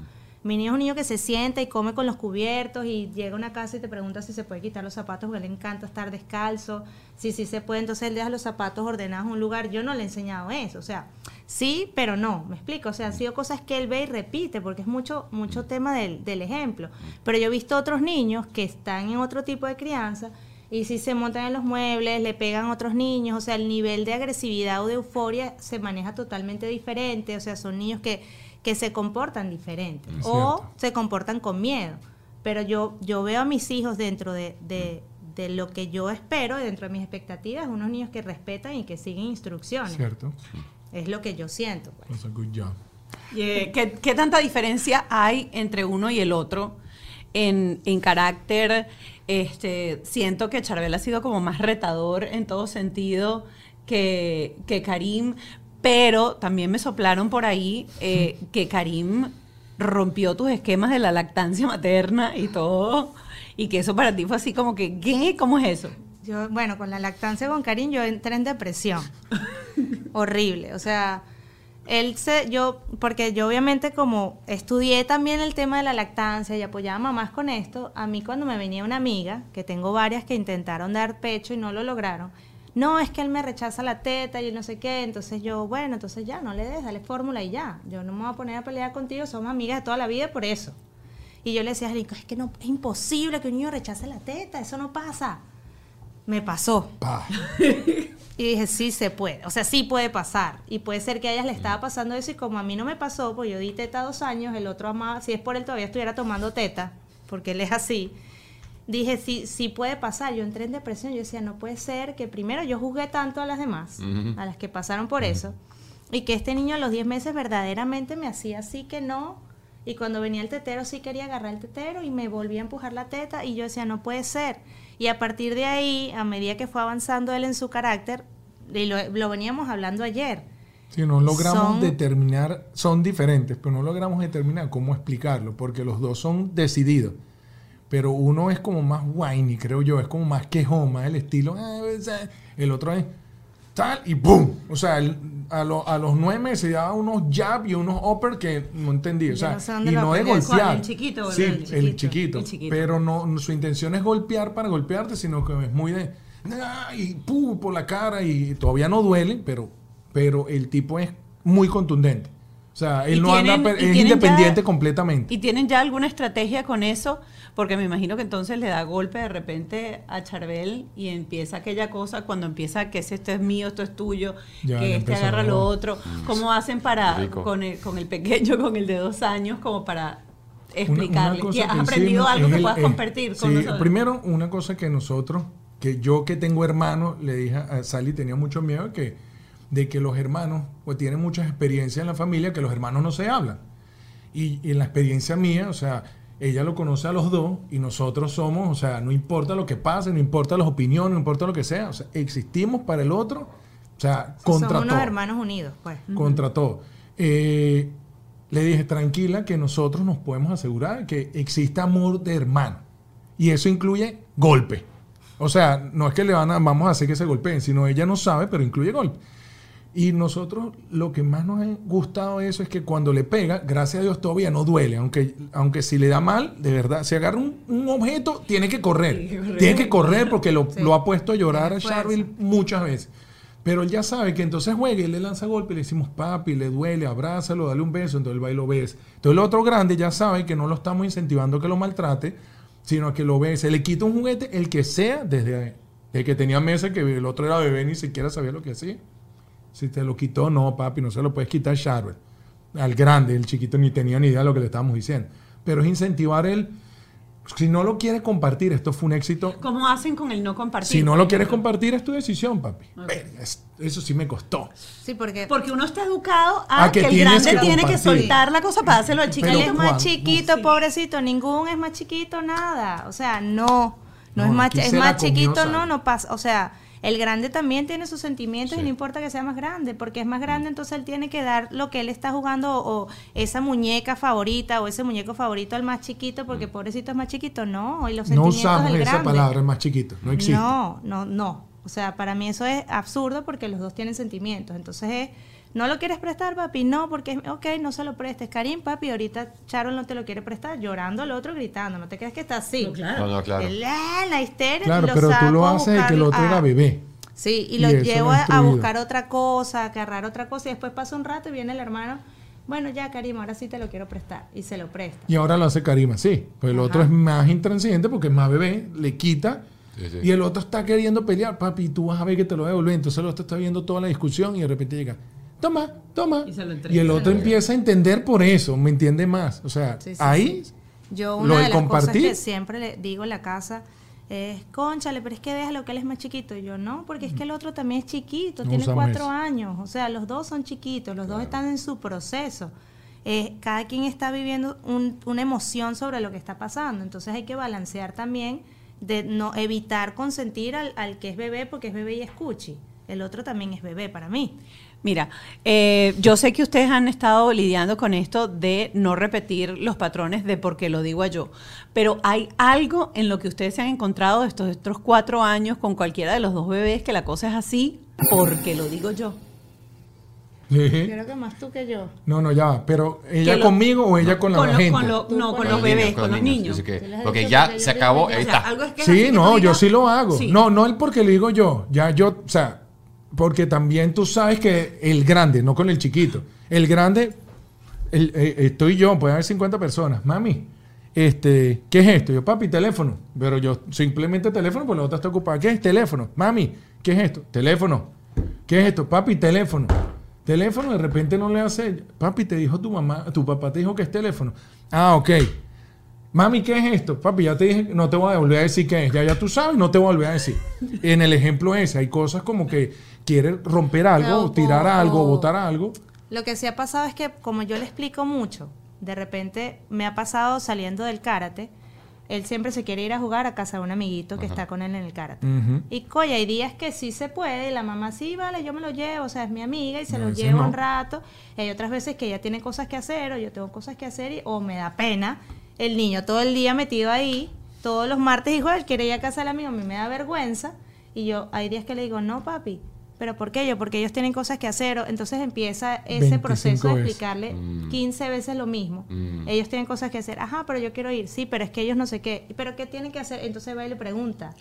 Mi niño es un niño que se sienta y come con los cubiertos y llega a una casa y te pregunta si se puede quitar los zapatos porque le encanta estar descalzo. Sí, sí se puede, entonces él deja los zapatos ordenados en un lugar. Yo no le he enseñado eso, o sea, sí, pero no, me explico. O sea, han sido cosas que él ve y repite porque es mucho, mucho tema del, del ejemplo. Pero yo he visto otros niños que están en otro tipo de crianza y si se montan en los muebles, le pegan a otros niños, o sea, el nivel de agresividad o de euforia se maneja totalmente diferente, o sea, son niños que, que se comportan diferentes Es o cierto. se comportan con miedo. Pero yo, yo veo a mis hijos dentro de, de- de lo que yo espero, dentro de mis expectativas, unos niños que respetan y que siguen instrucciones. ¿Cierto? Es lo que yo siento. pues. That's a good job. Eh, ¿Qué, qué tanta diferencia hay entre uno y el otro en, en carácter? Este, siento que Charbel ha sido como más retador en todo sentido que, que Karim, pero también me soplaron por ahí eh, que Karim rompió tus esquemas de la lactancia materna y todo, y que eso para ti fue así como que, ¿qué? ¿Cómo es eso? Yo, bueno, con la lactancia con Karim yo entré en depresión. Horrible. O sea, él se, yo, porque yo obviamente como estudié también el tema de la lactancia y apoyaba a mamás con esto, a mí cuando me venía una amiga, que tengo varias que intentaron dar pecho y no lo lograron, no, es que él me rechaza la teta y no sé qué, entonces yo, bueno, entonces ya, no le des, dale fórmula y ya. Yo no me voy a poner a pelear contigo, somos amigas de toda la vida por eso. Y yo le decía a Rico, es que no, es imposible que un niño rechace la teta, eso no pasa. Me pasó. Pa. Y dije, sí se puede. O sea, sí puede pasar. Y puede ser que a ellas le estaba pasando eso y como a mí no me pasó, pues yo di teta dos años, el otro amaba, si es por él todavía estuviera tomando teta, porque él es así. Dije, sí, sí puede pasar. Yo entré en depresión. Yo decía, no puede ser que primero yo juzgué tanto a las demás, a las que pasaron por eso, y que este niño a los 10 meses verdaderamente me hacía así que no. Y cuando venía el tetero sí quería agarrar el tetero y me volvía a empujar la teta y yo decía, no puede ser. Y a partir de ahí, a medida que fue avanzando él en su carácter, y lo, lo veníamos hablando ayer, Si no logramos Son- determinar, son diferentes, pero no logramos determinar cómo explicarlo, porque los dos son decididos. Pero uno es como más whiny, creo yo, es como más quejón, más el estilo. "Ah, o sea", El otro es tal y ¡boom! O sea, el- a, lo- a los nueve meses daba unos jab y unos upper que no entendí. O sea, y no de aprendió. golpear. ¿El chiquito el Sí, el Chiquito, el chiquito. Pero no, no- su intención es golpear para golpearte, sino que es muy de. "Ah", y ¡pum! por la cara y todavía no duele, pero, pero el tipo es muy contundente. O sea, él Y no tienen- anda, es tienen ya- independiente completamente. ¿Y tienen ya alguna estrategia con eso? Porque me imagino que entonces le da golpe de repente a Charbel y empieza aquella cosa cuando empieza que esto es mío, esto es tuyo, Ya, que este agarra lo otro. ¿Cómo hacen para con el, con el pequeño, con el de dos años, como para Una- explicarle? una ¿Y has aprendido algo que el- puedas el- compartir con sí, nosotros? Primero, una cosa que nosotros, que yo que tengo hermanos, le dije a Sally, tenía mucho miedo que, de que los hermanos, pues tienen muchas experiencias en la familia, que los hermanos no se hablan. Y, y en la experiencia mía, o sea, ella lo conoce a los dos y nosotros somos, o sea, no importa lo que pase, no importa las opiniones, no importa lo que sea, o sea, existimos para el otro, o sea, contra somos unos todo hermanos unidos, pues. contra todo. Eh, le dije, tranquila, que nosotros nos podemos asegurar que existe amor de hermano. Y eso incluye golpe. O sea, no es que le van a, vamos a hacer que se golpeen, sino ella no sabe, pero incluye golpe. Y nosotros lo que más nos ha gustado de eso es que cuando le pega, gracias a Dios todavía no duele, aunque, aunque si le da mal, de verdad, si agarra un, un objeto, tiene que correr. Tiene que correr porque lo, lo ha puesto a llorar a Charville muchas veces. Pero él ya sabe que entonces juega y él le lanza golpe y le decimos papi, le duele, abrázalo, dale un beso, entonces él va y lo besa. Entonces el otro grande ya sabe que no lo estamos incentivando a que lo maltrate, sino que lo bese. Le quita un juguete, el que sea, desde el que tenía meses, que el otro era bebé, ni siquiera sabía lo que hacía. Si te lo quitó, no, papi, no se lo puedes quitar Charvel. Al grande, el chiquito ni tenía ni idea de lo que le estábamos diciendo. Pero es incentivar él. Si no lo quieres compartir, esto fue un éxito. ¿Cómo hacen con el no compartir? Si no lo quieres compartir, es tu decisión, papi. Eso sí me costó. Sí, porque, porque uno está educado a, que, el grande tiene que soltar la cosa para hacerlo al chiquito. Él es más chiquito, pobrecito. Ningún es más chiquito, nada. O sea, no. No, es más, es más chiquito, no, no pasa. O sea, el grande también tiene sus sentimientos y no importa que sea más grande, porque es más grande, mm. entonces él tiene que dar lo que él está jugando o, esa muñeca favorita o ese muñeco favorito al más chiquito, porque mm. pobrecito es más chiquito, no, y los no usamos esa palabra, el más chiquito, no existe. No, no, no. O sea, para mí eso es absurdo porque los dos tienen sentimientos, entonces es ¿No lo quieres prestar, papi? No, porque, ok, no se lo prestes. Karim, papi, ahorita Charol no te lo quiere prestar, llorando al otro, gritando. No te creas que está así. No, claro. No, claro. la histeria. Claro, pero tú lo haces de que el otro era bebé. Sí, y, lo llevo a, buscar otra cosa, a agarrar otra cosa, y después pasa un rato y viene el hermano. Bueno, ya, Karim, ahora sí te lo quiero prestar. Y se lo presta. Y ahora lo hace Karim sí. Pues el otro es más intransigente porque es más bebé, le quita. Y el otro está queriendo pelear, papi, tú vas a ver que te lo voy a devolver. Entonces el otro está viendo toda la discusión y de repente llega, toma, toma. Y, el otro empieza a entender por eso, me entiende más. O sea, ahí Yo una de, las compartir, cosas que siempre le digo en la casa es, conchale, pero es que déjalo que él es más chiquito. Y yo, no, porque es que el otro también es chiquito, tiene cuatro años. O sea, los dos son chiquitos, los dos están en su proceso. Eh, cada quien está viviendo una emoción sobre lo que está pasando. Entonces hay que balancear también de no evitar consentir al, al que es bebé porque es bebé y escuche. El otro también es bebé para mí. Mira, eh, yo sé que ustedes han estado lidiando con esto de no repetir los patrones de por qué lo digo yo, pero hay algo en lo que ustedes se han encontrado estos otros cuatro años con cualquiera de los dos bebés que la cosa es así porque lo digo yo. Creo que más tú que yo. No, no, ya, pero ella conmigo o ella con la gente. no, con, los bebés, con, los niños. porque ya se acabó, ahí está. sí, no, yo sí lo hago. No, no el porque le digo yo. Ya yo, o sea, porque también tú sabes que el grande, no con el chiquito, el grande, eh, estoy yo, puede haber 50 personas, mami, este, ¿qué es esto? Yo, papi, teléfono, pero yo simplemente teléfono, pues la otra está ocupada. ¿Qué es teléfono? Mami, ¿qué es esto? Teléfono. ¿Qué es esto? Papi, teléfono. Teléfono, de repente no le hace, papi, te dijo tu mamá, tu papá te dijo que es teléfono. Ah, ok. Mami, ¿qué es esto? Papi, ya te dije, no te voy a volver a decir qué es. Ya, ya tú sabes, no te voy a volver a decir. En el ejemplo ese, hay cosas como que quiere romper algo, tirar algo, botar algo. Lo que sí ha pasado es que, como yo le explico mucho, de repente me ha pasado saliendo del karate, él siempre se quiere ir a jugar a casa de un amiguito que está con él en el karate. Y coya, hay días que sí se puede, y la mamá sí, vale, yo me lo llevo, o sea, es mi amiga y se lo llevo un rato. Y hay otras veces que ella tiene cosas que hacer o yo tengo cosas que hacer y, o me da pena el niño todo el día metido ahí, todos los martes igual, quiere ir a casa del amigo, a mí me da vergüenza. Y yo, hay días que le digo, no, papi, ¿pero por qué yo? Porque ellos tienen cosas que hacer. Entonces empieza ese proceso de explicarle 15 mm. veces lo mismo. Mm. Ellos tienen cosas que hacer. Ajá, pero yo quiero ir. Sí, pero es que ellos no sé qué. ¿Pero qué tienen que hacer? Entonces va y le pregunta.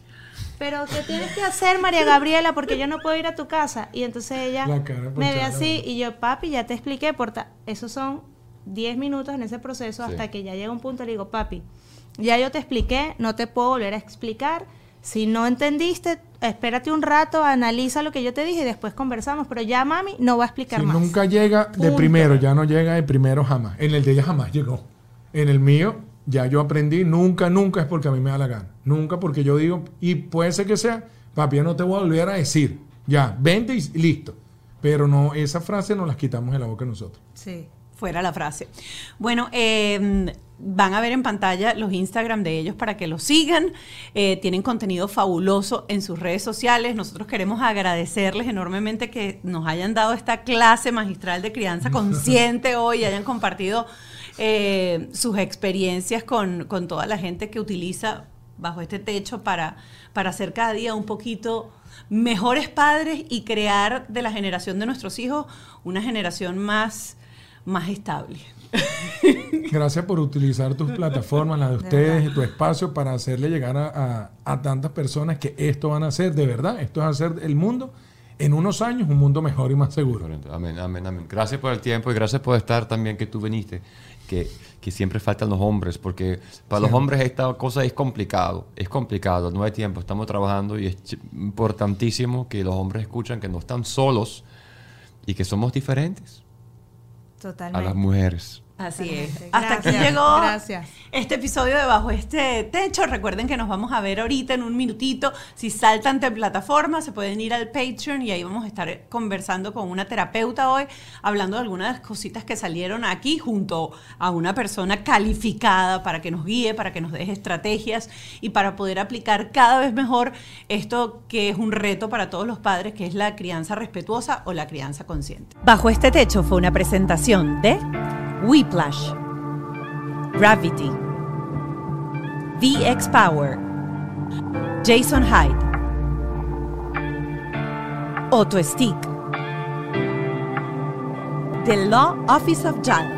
¿Pero qué tienes que hacer, María Gabriela? Porque yo no puedo ir a tu casa. Y entonces ella me ve así y yo, papi, ya te expliqué. Por esos son 10 minutos en ese proceso hasta que ya llega un punto y le digo, papi, ya yo te expliqué, no te puedo volver a explicar. Si no entendiste, espérate un rato, analiza lo que yo te dije y después conversamos. Pero ya mami no va a explicar más. Nunca llega de primero, ya no llega de primero jamás. En el de ella jamás llegó. En el mío, ya yo aprendí, nunca, nunca es porque a mí me da la gana. Nunca porque yo digo, y puede ser que sea, papi, ya no te voy a volver a decir. Ya, vente y listo. Pero no, esa frase nos las quitamos de la boca nosotros. Sí fuera la frase. Bueno, em, van a ver en pantalla los Instagram de ellos para que los sigan. Eh, tienen contenido fabuloso en sus redes sociales. Nosotros queremos agradecerles enormemente que nos hayan dado esta clase magistral de crianza consciente hoy, hayan compartido eh, sus experiencias con, con toda la gente que utiliza bajo este techo para, para ser cada día un poquito mejores padres y crear de la generación de nuestros hijos una generación más, más estable. Gracias por utilizar tus plataformas, las de ustedes y tu espacio para hacerle llegar a, a, tantas personas que esto van a hacer, de verdad, esto es hacer el mundo en unos años un mundo mejor y más seguro. Amén, amén, amén. Gracias por el tiempo y gracias por estar también que tú viniste, que, que siempre faltan los hombres, porque para los hombres esta cosa es complicado, es complicado, no hay tiempo, estamos trabajando y es importantísimo que los hombres escuchan que no están solos y que somos diferentes Totalmente. a las mujeres. Así es. Hasta aquí llegó este episodio de Bajo este Techo. Recuerden que nos vamos a ver ahorita en un minutito. Si saltan de plataforma, se pueden ir al Patreon y ahí vamos a estar conversando con una terapeuta hoy, hablando de algunas cositas que salieron aquí junto a una persona calificada para que nos guíe, para que nos deje estrategias y para poder aplicar cada vez mejor esto que es un reto para todos los padres, que es la crianza respetuosa o la crianza consciente. Bajo este Techo fue una presentación de... Whiplash, Gravity, VX Power, Jason Hyde, Auto Stick, The Law Office of JAL.